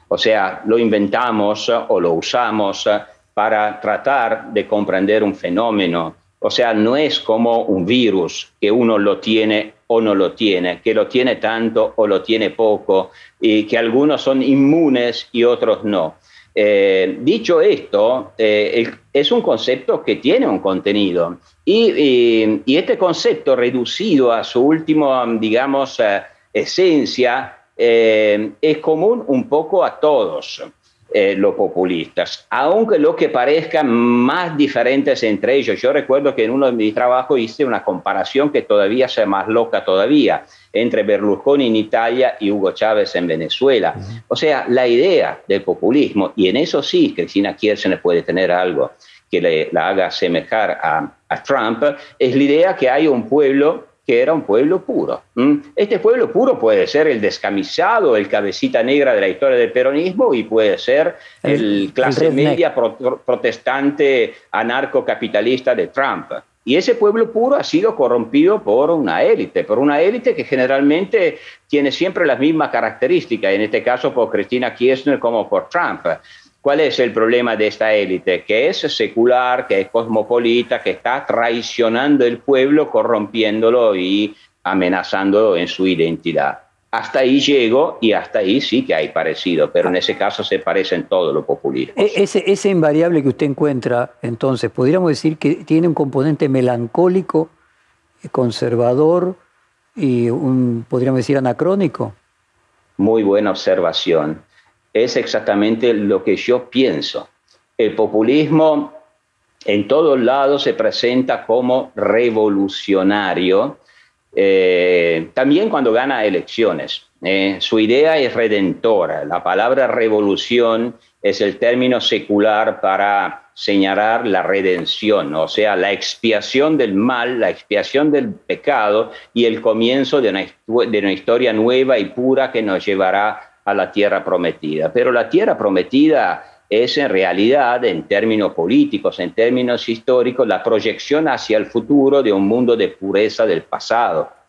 O sea, lo inventamos o lo usamos para tratar de comprender un fenómeno. O sea, no es como un virus que uno lo tiene o no lo tiene, que lo tiene tanto o lo tiene poco, y que algunos son inmunes y otros no. Eh, dicho esto, eh, es un concepto que tiene un contenido y, este concepto reducido a su última, digamos, eh, esencia, es común un poco a todos. Eh, los populistas, aunque lo que parezcan más diferentes entre ellos. Yo recuerdo que en uno de mis trabajos hice una comparación que todavía sea más loca todavía entre Berlusconi en Italia y Hugo Chávez en Venezuela. O sea, la idea del populismo, y en eso sí, Cristina Kirchner puede tener algo que le, la haga asemejar a, a Trump, es la idea que hay un pueblo que era un pueblo puro. Este pueblo puro puede ser el descamisado, el cabecita negra de la historia del peronismo y puede ser el, clase media protestante anarcocapitalista de Trump. Y ese pueblo puro ha sido corrompido por una élite, por una élite que generalmente tiene siempre las mismas características, en este caso por Cristina Kirchner como por Trump. ¿Cuál es el problema de esta élite? Que es secular, que es cosmopolita, que está traicionando el pueblo, corrompiéndolo y amenazándolo en su identidad. Hasta ahí llego y hasta ahí sí que hay parecido, pero en ese caso se parecen todos los populismos. E-, ese, ese invariable que usted encuentra, entonces, podríamos decir que tiene un componente melancólico, conservador y un, podríamos decir, anacrónico. Muy buena observación. Es exactamente lo que yo pienso. El populismo en todos lados se presenta como revolucionario, eh, también cuando gana elecciones. Eh, su idea es redentora. La palabra revolución es el término secular para señalar la redención, o sea, la expiación del mal, la expiación del pecado y el comienzo de una, de una historia nueva y pura que nos llevará a la tierra prometida. Pero la tierra prometida es en realidad, en términos políticos, en términos históricos, la proyección hacia el futuro de un mundo de pureza del pasado.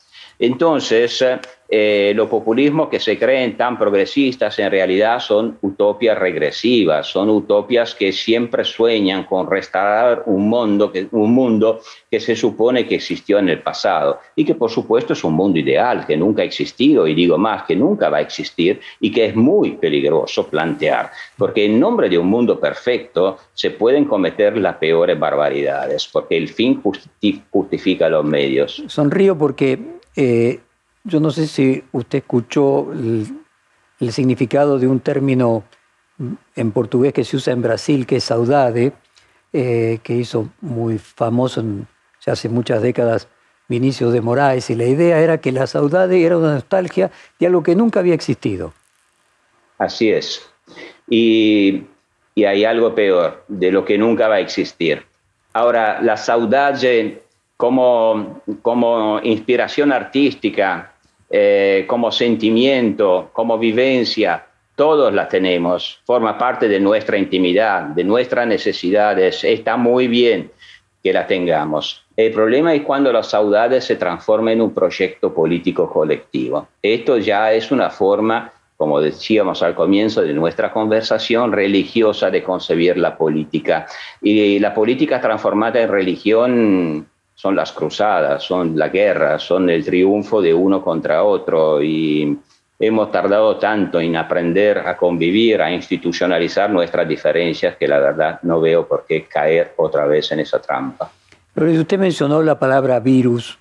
Entonces, eh, los populismos que se creen tan progresistas en realidad son utopias regresivas, son utopias que siempre sueñan con restaurar un mundo, que, un mundo que se supone que existió en el pasado y que por supuesto es un mundo ideal, que nunca ha existido y digo más, que nunca va a existir y que es muy peligroso plantear, porque en nombre de un mundo perfecto se pueden cometer las peores barbaridades, porque el fin justifica los medios. Sonrío porque eh, yo no sé si usted escuchó el, significado de un término en portugués que se usa en Brasil, que es saudade, eh, que hizo muy famoso ya hace muchas décadas Vinicius de Moraes, y la idea era que la saudade era una nostalgia de algo que nunca había existido. Así es. Y, y hay algo peor, de lo que nunca va a existir. Ahora, la saudade como, como inspiración artística, eh, como sentimiento, como vivencia, todos la tenemos, forma parte de nuestra intimidad, de nuestras necesidades, está muy bien que la tengamos. El problema es cuando la saudades se transforma en un proyecto político colectivo. Esto ya es una forma, como decíamos al comienzo de nuestra conversación, religiosa de concebir la política. Y la política transformada en religión son las cruzadas, son la guerra, son el triunfo de uno contra otro y hemos tardado tanto en aprender a convivir, a institucionalizar nuestras diferencias que la verdad no veo por qué caer otra vez en esa trampa. Pero usted mencionó la palabra virus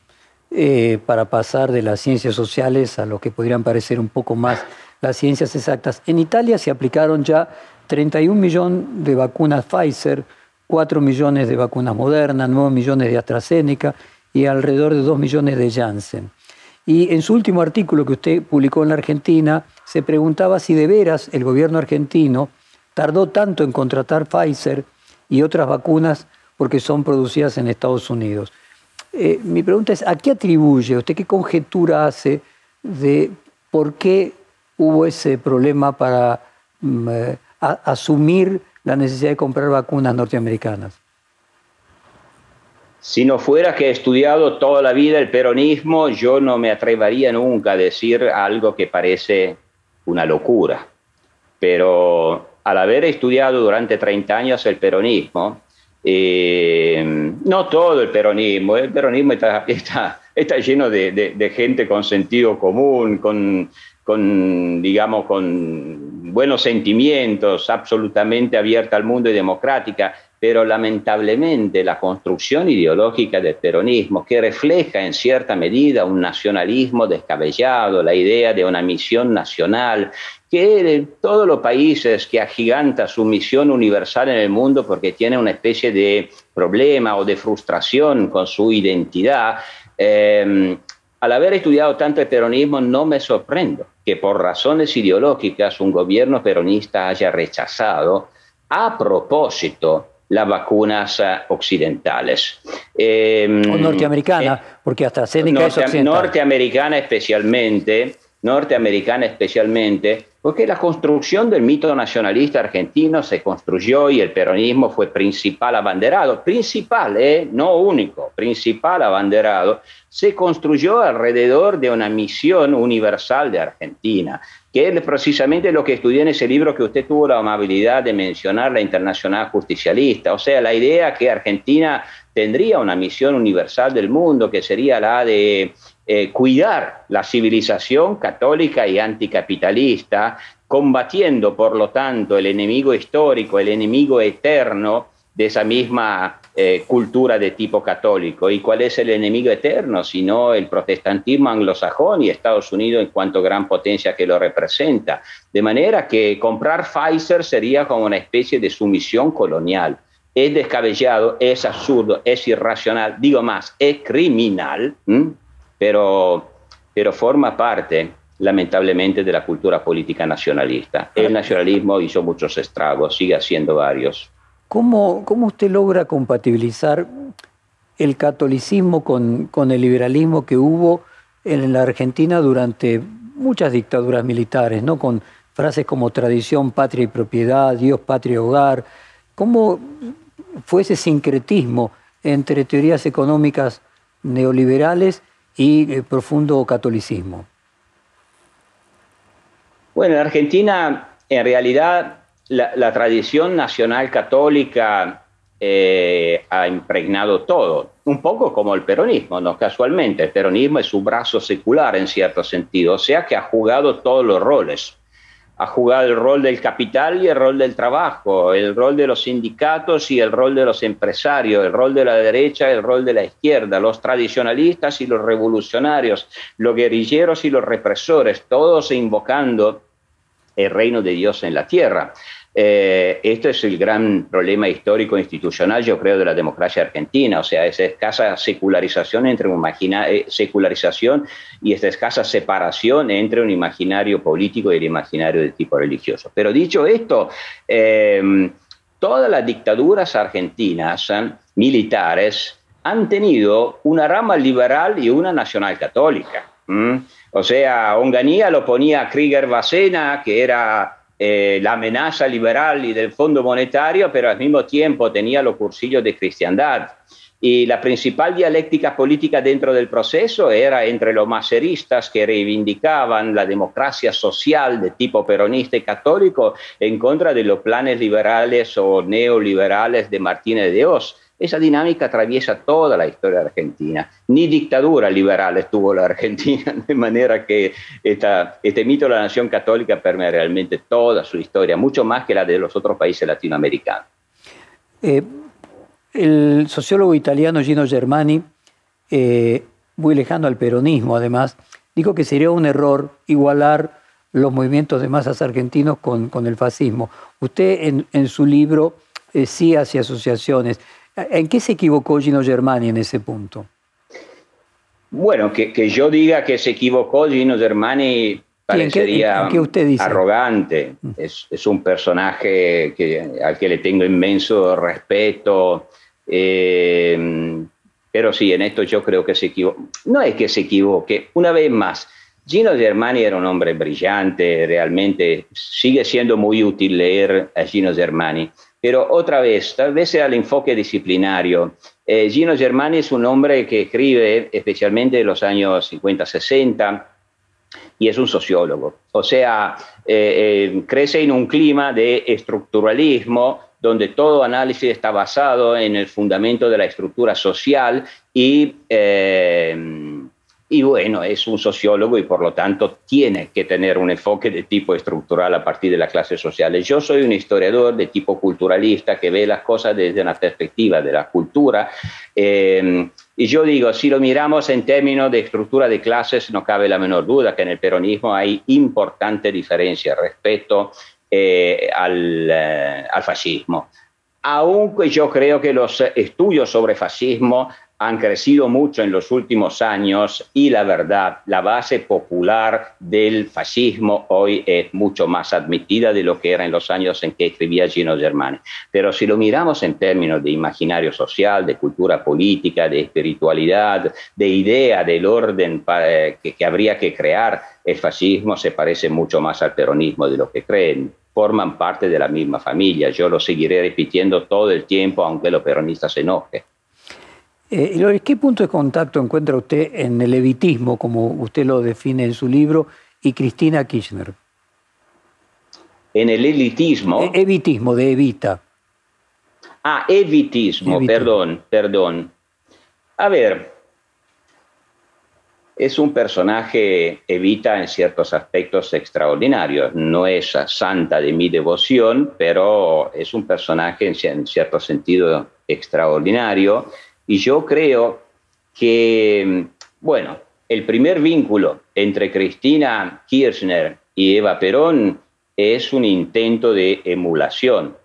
eh, para pasar de las ciencias sociales a lo que podrían parecer un poco más las ciencias exactas. En Italia se aplicaron ya 31 millones de vacunas Pfizer, 4 millones de vacunas modernas, 9 millones de AstraZeneca y alrededor de 2 millones de Janssen. Y en su último artículo que usted publicó en la Argentina, se preguntaba si de veras el gobierno argentino tardó tanto en contratar Pfizer y otras vacunas porque son producidas en Estados Unidos. Eh, mi pregunta es, ¿a qué atribuye usted, qué conjetura hace de por qué hubo ese problema para mm, eh, asumir la necesidad de comprar vacunas norteamericanas? Si no fuera que he estudiado toda la vida el peronismo, yo no me atrevería nunca a decir algo que parece una locura. Pero al haber estudiado durante 30 años el peronismo, eh, no todo el peronismo, el peronismo está, lleno de, de, gente con sentido común, con, con, digamos, con buenos sentimientos, absolutamente abierta al mundo y democrática, pero lamentablemente la construcción ideológica del peronismo, que refleja en cierta medida un nacionalismo descabellado, la idea de una misión nacional, que todos los países que agiganta su misión universal en el mundo porque tiene una especie de problema o de frustración con su identidad, eh, al haber estudiado tanto el peronismo, no me sorprendo que por razones ideológicas un gobierno peronista haya rechazado a propósito las vacunas eh, occidentales. Em, o norteamericana, eh, porque hasta norte, Norteamericana especialmente, norteamericana especialmente, porque la construcción del mito nacionalista argentino se construyó y el peronismo fue principal abanderado, principal, ¿eh? no único, principal abanderado, se construyó alrededor de una misión universal de Argentina, que es precisamente lo que estudié en ese libro que usted tuvo la amabilidad de mencionar, la Internacional Justicialista, o sea, la idea que Argentina tendría una misión universal del mundo, que sería la de eh, cuidar la civilización católica y anticapitalista, combatiendo, por lo tanto, el enemigo histórico, el enemigo eterno de esa misma eh, cultura de tipo católico. ¿Y cuál es el enemigo eterno? Sino el protestantismo anglosajón y Estados Unidos en cuanto gran potencia que lo representa. De manera que comprar Pfizer sería como una especie de sumisión colonial. Es descabellado, es absurdo, es irracional, digo más, es criminal pero, pero forma parte lamentablemente de la cultura política nacionalista. El nacionalismo hizo muchos estragos, sigue haciendo varios. ¿Cómo, cómo usted logra compatibilizar el catolicismo con, con, el liberalismo que hubo en la Argentina durante muchas dictaduras militares, ¿no? con frases como tradición, patria y propiedad, Dios, patria y hogar? ¿Cómo fue ese sincretismo entre teorías económicas neoliberales y eh, profundo catolicismo? Bueno, en Argentina, en realidad, la, tradición nacional católica eh, ha impregnado todo, un poco como el peronismo, no casualmente. El peronismo es su brazo secular en cierto sentido, o sea que ha jugado todos los roles ha jugado el rol del capital y el rol del trabajo, el rol de los sindicatos y el rol de los empresarios, el rol de la derecha el rol de la izquierda, los tradicionalistas y los revolucionarios, los guerrilleros y los represores, todos invocando el reino de Dios en la tierra. Eh, esto es el gran problema histórico institucional, yo creo, de la democracia argentina, o sea, esa escasa secularización entre un eh, secularización y esta escasa separación entre un imaginario político y el imaginario de tipo religioso. Pero dicho esto, em, todas las dictaduras argentinas eh, militares han tenido una rama liberal y una nacional católica. O sea, Onganía lo ponía Krieger Bacena, que era eh, la amenaza liberal y del Fondo Monetario, pero al mismo tiempo tenía los cursillos de cristiandad. Y la principal dialéctica política dentro del proceso era entre los maseristas que reivindicaban la democracia social de tipo peronista y católico en contra de los planes liberales o neoliberales de Martínez de Dios. Esa dinámica atraviesa toda la historia argentina. Ni dictadura liberal estuvo la Argentina, de manera que este mito de la nación católica permea realmente toda su historia, mucho más que la de los otros países latinoamericanos. Eh, el sociólogo italiano Gino Germani, eh, muy lejano al peronismo además, dijo que sería un error igualar los movimientos de masas argentinos con, el fascismo. Usted en, su libro eh, sí hace asociaciones. ¿En qué se equivocó Gino Germani en ese punto? Bueno, que, yo diga que se equivocó Gino Germani parecería arrogante. Mm. Es, un personaje que, al que le tengo inmenso respeto. Eh, pero sí, en esto yo creo que se equivocó. No es que se equivoque, una vez más, Gino Germani era un hombre brillante, realmente sigue siendo muy útil leer a Gino Germani. Pero otra vez, tal vez sea el enfoque disciplinario. Eh, Gino Germani es un hombre que escribe especialmente en los años 50-60 y es un sociólogo. O sea, eh, eh, crece en un clima de estructuralismo donde todo análisis está basado en el fundamento de la estructura social y y bueno, es un sociólogo y por lo tanto tiene que tener un enfoque de tipo estructural a partir de las clases sociales. Yo soy un historiador de tipo culturalista que ve las cosas desde una perspectiva de la cultura. Eh, y yo digo, si lo miramos en términos de estructura de clases, no cabe la menor duda que en el peronismo hay importante diferencia respecto eh, eh, al fascismo. Aunque yo creo que los estudios sobre fascismo han crecido mucho en los últimos años y la verdad, la base popular del fascismo hoy es mucho más admitida de lo que era en los años en que escribía Gino Germani. Pero si lo miramos en términos de imaginario social, de cultura política, de espiritualidad, de idea del orden eh, que, que habría que crear, el fascismo se parece mucho más al peronismo de lo que creen forman parte de la misma familia. Yo lo seguiré repitiendo todo el tiempo, aunque los peronistas se enojen. Eh, ¿Qué punto de contacto encuentra usted en el evitismo, como usted lo define en su libro, y Cristina Kirchner? En el elitismo. E, evitismo, de Evita. Ah, evitismo, perdón, perdón. A ver, es un personaje, Evita, en ciertos aspectos extraordinarios. No es santa de mi devoción, pero es un personaje en cierto sentido extraordinario y yo creo que, bueno, el primer vínculo entre Cristina Kirchner y Eva Perón es un intento de emulación.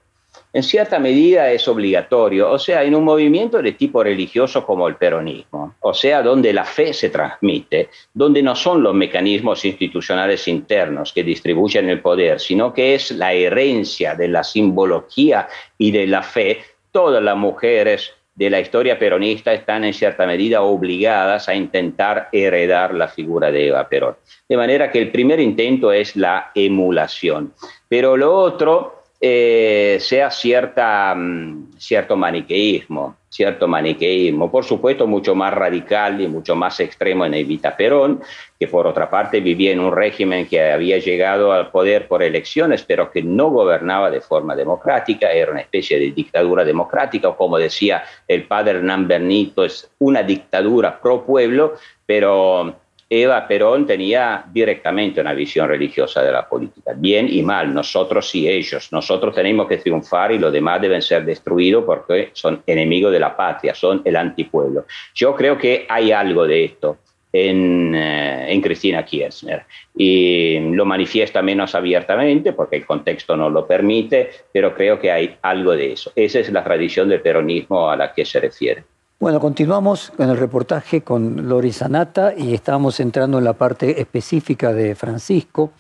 En cierta medida es obligatorio, o sea, en un movimiento de tipo religioso como el peronismo, o sea, donde la fe se transmite, donde no son los mecanismos institucionales internos que distribuyen el poder, sino que es la herencia de la simbología y de la fe, todas las mujeres de la historia peronista están en cierta medida obligadas a intentar heredar la figura de Eva Perón. De manera que el primer intento es la emulación. Pero lo otro eh, sea cierta, mm, cierto maniqueísmo, cierto maniqueísmo, por supuesto mucho más radical y mucho más extremo en Evita Perón, que por otra parte vivía en un régimen que había llegado al poder por elecciones, pero que no gobernaba de forma democrática, era una especie de dictadura democrática, o como decía el padre Hernán Bernito, es una dictadura pro pueblo, pero Eva Perón tenía directamente una visión religiosa de la política, bien y mal, nosotros y ellos. Nosotros tenemos que triunfar y los demás deben ser destruidos porque son enemigos de la patria, son el antipueblo. Yo creo que hay algo de esto en, eh, en Cristina Kirchner y lo manifiesta menos abiertamente porque el contexto no lo permite, pero creo que hay algo de eso. Esa es la tradición del peronismo a la que se refiere. Bueno, continuamos con el reportaje con Loris Anata y estamos entrando en la parte específica de Francisco.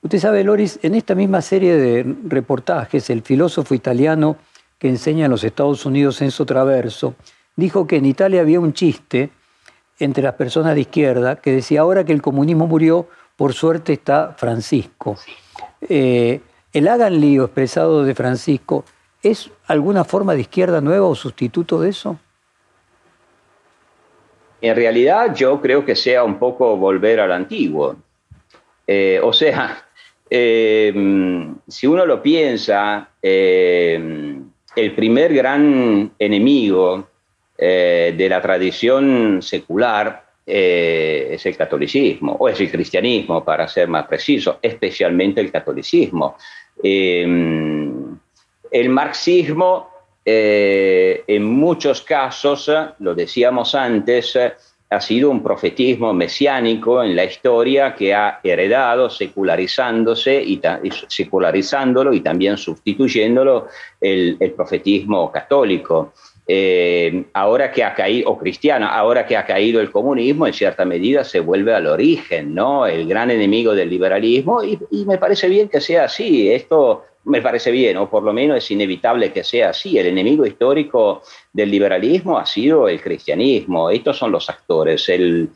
Usted sabe, Loris, en esta misma serie de reportajes, el filósofo italiano que enseña en los Estados Unidos, Enzo Traverso, dijo que en Italia había un chiste entre las personas de izquierda que decía, ahora que el comunismo murió, por suerte está Francisco. Eh, el hagan lío expresado de Francisco, ¿es alguna forma de izquierda nueva o sustituto de eso? En realidad yo creo que sea un poco volver al antiguo. Eh, o sea, eh, si uno lo piensa, eh, el primer gran enemigo de la tradición secular es el catolicismo, o es el cristianismo, para ser más preciso, especialmente el catolicismo. el marxismo eh, en muchos casos, lo decíamos antes, ha sido un profetismo mesiánico en la historia que ha heredado secularizándose y, secularizándolo y también sustituyéndolo el, profetismo católico. Eh, ahora que ha caído, o cristiano, ahora que ha caído el comunismo, en cierta medida se vuelve al origen, ¿no? El gran enemigo del liberalismo, y, y me parece bien que sea así. Esto me parece bien, o por lo menos es inevitable que sea así. El enemigo histórico del liberalismo ha sido el cristianismo. Estos son los actores. El,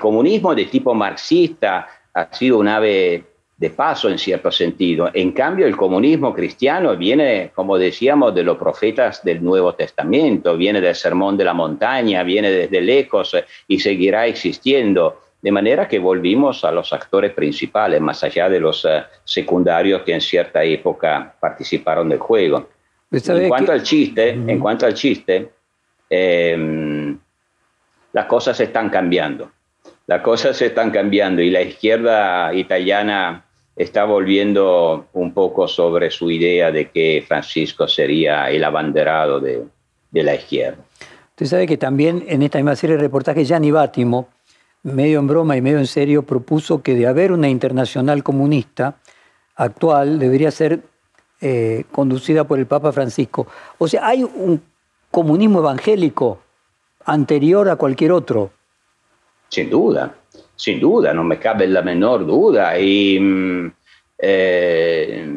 comunismo de tipo marxista ha sido un ave de paso en cierto sentido. En cambio, el comunismo cristiano viene, como decíamos, de los profetas del Nuevo Testamento, viene del Sermón de la Montaña, viene desde lejos y seguirá existiendo. De manera que volvimos a los actores principales, más allá de los eh, secundarios que en cierta época participaron del juego. En cuanto, al chiste, en cuanto al chiste, em, las cosas están cambiando. Las cosas están cambiando y la izquierda italiana está volviendo un poco sobre su idea de que Francisco sería el abanderado de, de la izquierda. Usted sabe que también en esta misma serie de reportajes Gianni Bátimo medio en broma y medio en serio, propuso que de haber una internacional comunista actual debería ser eh, conducida por el Papa Francisco. O sea, hay un comunismo evangélico anterior a cualquier otro. Sin duda, sin duda, no me cabe la menor duda. Y mm, eh,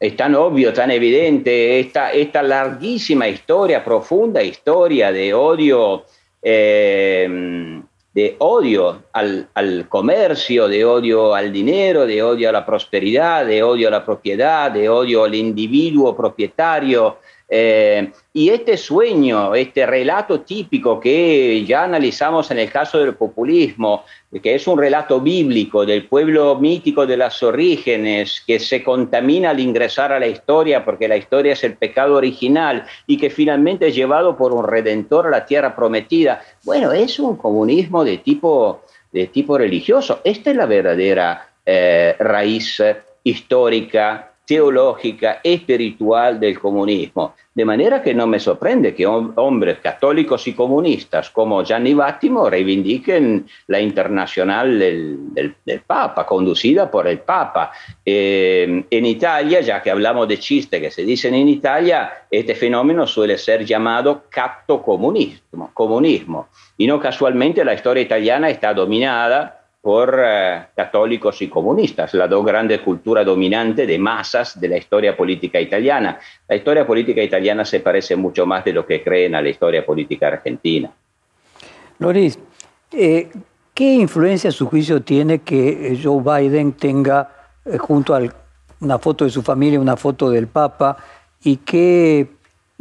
es tan obvio, tan evidente esta, esta larguísima historia, profunda historia de odio. Eh, de odio al, al, comercio, de odio al dinero, de odio a la prosperidad, de odio a la propiedad, de odio al individuo propietario, eh, y este sueño, este relato típico que ya analizamos en el caso del populismo, que es un relato bíblico del pueblo mítico de las orígenes, que se contamina al ingresar a la historia porque la historia es el pecado original y que finalmente es llevado por un redentor a la tierra prometida. Bueno, es un comunismo de tipo, de tipo religioso. Esta es la verdadera eh, raíz histórica teológica, espiritual del comunismo. De manera que no me sorprende que hombres católicos y comunistas como Gianni Vattimo reivindiquen la internacional del, Papa, conducida por el Papa. Eh, en Italia, ya que hablamos de chistes que se dicen en Italia, este fenómeno suele ser llamado cattocomunismo, comunismo. Y no casualmente la historia italiana está dominada por eh, católicos y comunistas, las dos grandes culturas dominantes de masas de la historia política italiana. La historia política italiana se parece mucho más de lo que creen a la historia política argentina. Loris, eh, ¿qué influencia su juicio tiene que eh, Joe Biden tenga junto a una foto de su familia, una foto del Papa, y qué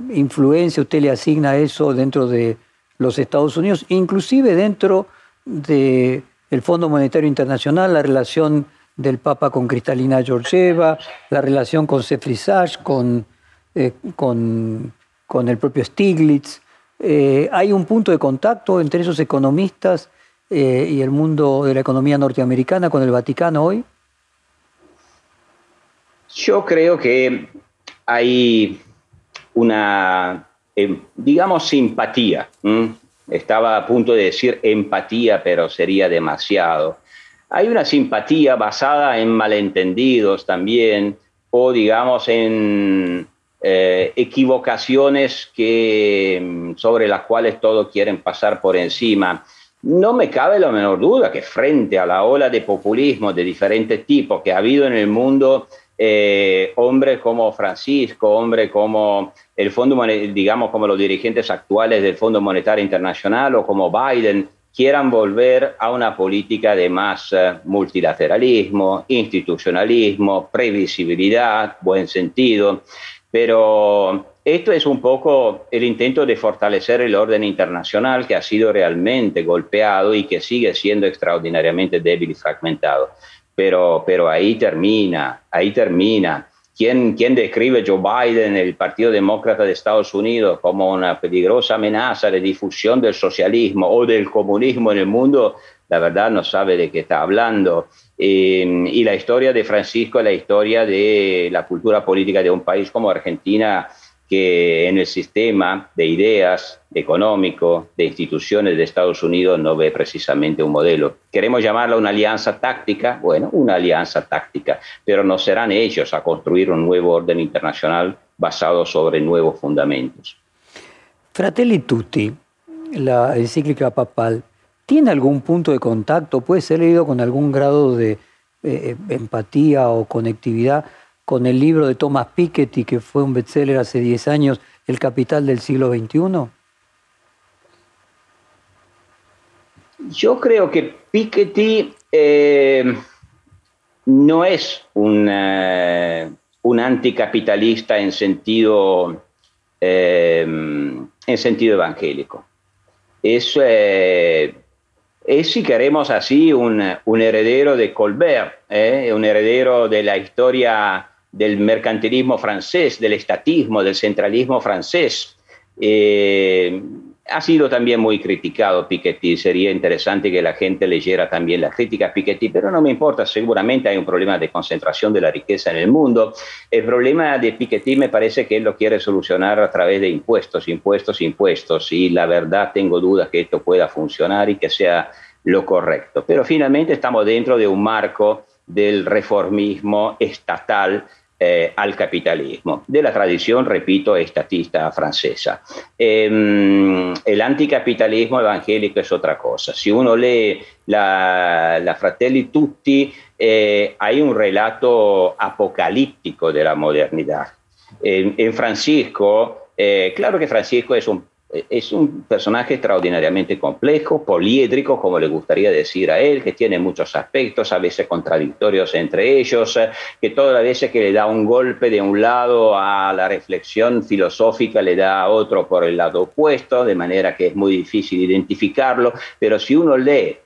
influencia usted le asigna a eso dentro de los Estados Unidos, inclusive dentro de el Fondo Monetario Internacional, la relación del Papa con Cristalina Georgieva, la relación con Sefrisage, con, eh, con, con, el propio Stiglitz. Eh, ¿Hay un punto de contacto entre esos economistas eh, y el mundo de la economía norteamericana con el Vaticano hoy? Yo creo que hay una, digamos, simpatía estaba a punto de decir empatía, pero sería demasiado. Hay una simpatía basada en malentendidos también, o digamos en eh, equivocaciones que, mm, sobre las cuales todos quieren pasar por encima. No me cabe la menor duda que frente a la ola de populismo de diferentes tipos que ha habido en el mundo, eh, hombres como Francisco, hombres como el Fondo, digamos, como los dirigentes actuales del Fondo Monetario Internacional o como Biden, quieran volver a una política de más eh, multilateralismo, institucionalismo, previsibilidad, buen sentido. Pero esto es un poco el intento de fortalecer el orden internacional que ha sido realmente golpeado y que sigue siendo extraordinariamente débil y fragmentado pero, pero ahí termina, ahí termina. ¿Quién, ¿Quién describe Joe Biden, el Partido Demócrata de Estados Unidos, como una peligrosa amenaza de difusión del socialismo o del comunismo en el mundo? La verdad no sabe de qué está hablando. Eh, y la historia de Francisco es la historia de la cultura política de un país como Argentina, que en el sistema de ideas económico, de instituciones de Estados Unidos no ve precisamente un modelo. Queremos llamarla una alianza táctica, bueno, una alianza táctica, pero no serán ellos a construir un nuevo orden internacional basado sobre nuevos fundamentos. Fratelli Tutti, la encíclica papal, ¿tiene algún punto de contacto? ¿Puede ser leído con algún grado de eh, empatía o conectividad con el libro de Thomas Piketty, que fue un bestseller hace 10 años, El Capital del siglo XXI? Yo creo que Piketty eh, no es un, eh, un, anticapitalista en sentido, eh, en sentido evangélico. Es, es, si queremos así, un, un heredero de Colbert, un heredero de la historia del mercantilismo francés, del estatismo, del centralismo francés. Eh, ha sido también muy criticado Piketty, sería interesante que la gente leyera también las críticas a Piketty, pero no me importa, seguramente hay un problema de concentración de la riqueza en el mundo. El problema de Piketty me parece que él lo quiere solucionar a través de impuestos, impuestos, impuestos, y la verdad tengo dudas que esto pueda funcionar y que sea lo correcto. Pero finalmente estamos dentro de un marco del reformismo estatal eh, al capitalismo, de la tradición, repito, estatista francesa. Em, el anticapitalismo evangélico es otra cosa. Si uno lee la, Fratelli Tutti, eh, hay un relato apocalíptico de la modernidad. en Francisco, eh, claro que Francisco es un es un personaje extraordinariamente complejo, poliédrico, como le gustaría decir a él, que tiene muchos aspectos, a veces contradictorios entre ellos, eh, que todas las veces que le da un golpe de un lado a la reflexión filosófica, le da otro por el lado opuesto, de manera que es muy difícil identificarlo, pero si uno lee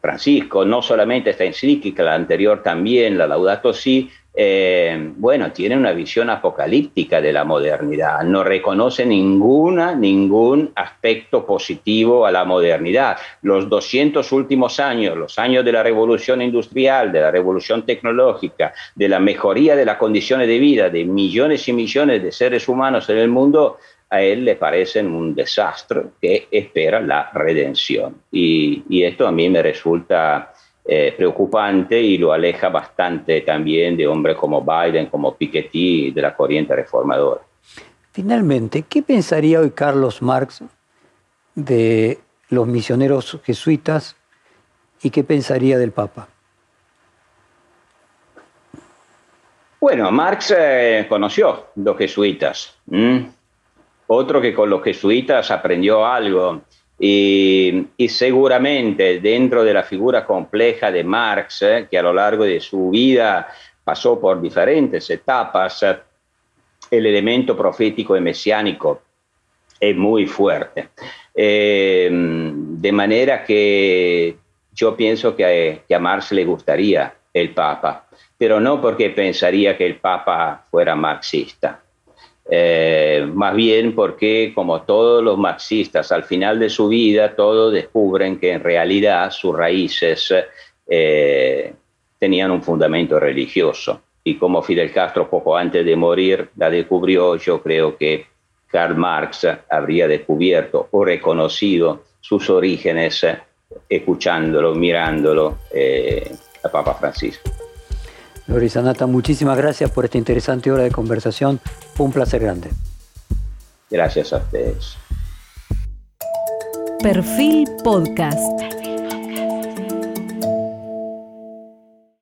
Francisco, no solamente esta encíclica, la anterior también, la Laudato Si, eh, bueno, tiene una visión apocalíptica de la modernidad, no reconoce ninguna, ningún aspecto positivo a la modernidad. Los 200 últimos años, los años de la revolución industrial, de la revolución tecnológica, de la mejoría de las condiciones de vida de millones y millones de seres humanos en el mundo, a él le parecen un desastre que espera la redención. Y, y esto a mí me resulta eh, preocupante y lo aleja bastante también de hombres como Biden, como Piketty, de la corriente reformadora. Finalmente, ¿qué pensaría hoy Carlos Marx de los misioneros jesuitas y qué pensaría del Papa? Bueno, Marx eh, conoció los jesuitas. Otro que con los jesuitas aprendió algo y, seguramente dentro de la figura compleja de Marx, eh, que a lo largo de su vida pasó por diferentes etapas, eh, el elemento profético y mesiánico es muy fuerte. Eh, de manera que yo pienso que a Marx le gustaría el Papa, pero no porque pensaría que el Papa fuera marxista eh, más bien porque, como todos los marxistas, al final de su vida, todos descubren que en realidad sus raíces eh, tenían un fundamento religioso. Y como Fidel Castro poco antes de morir la descubrió, yo creo que Karl Marx habría descubierto o reconocido sus orígenes escuchándolo, mirándolo eh, a Papa Francisco. Loris Anata, muchísimas gracias por esta interesante hora de conversación. Fue un placer grande. Gracias a ustedes. Perfil Podcast.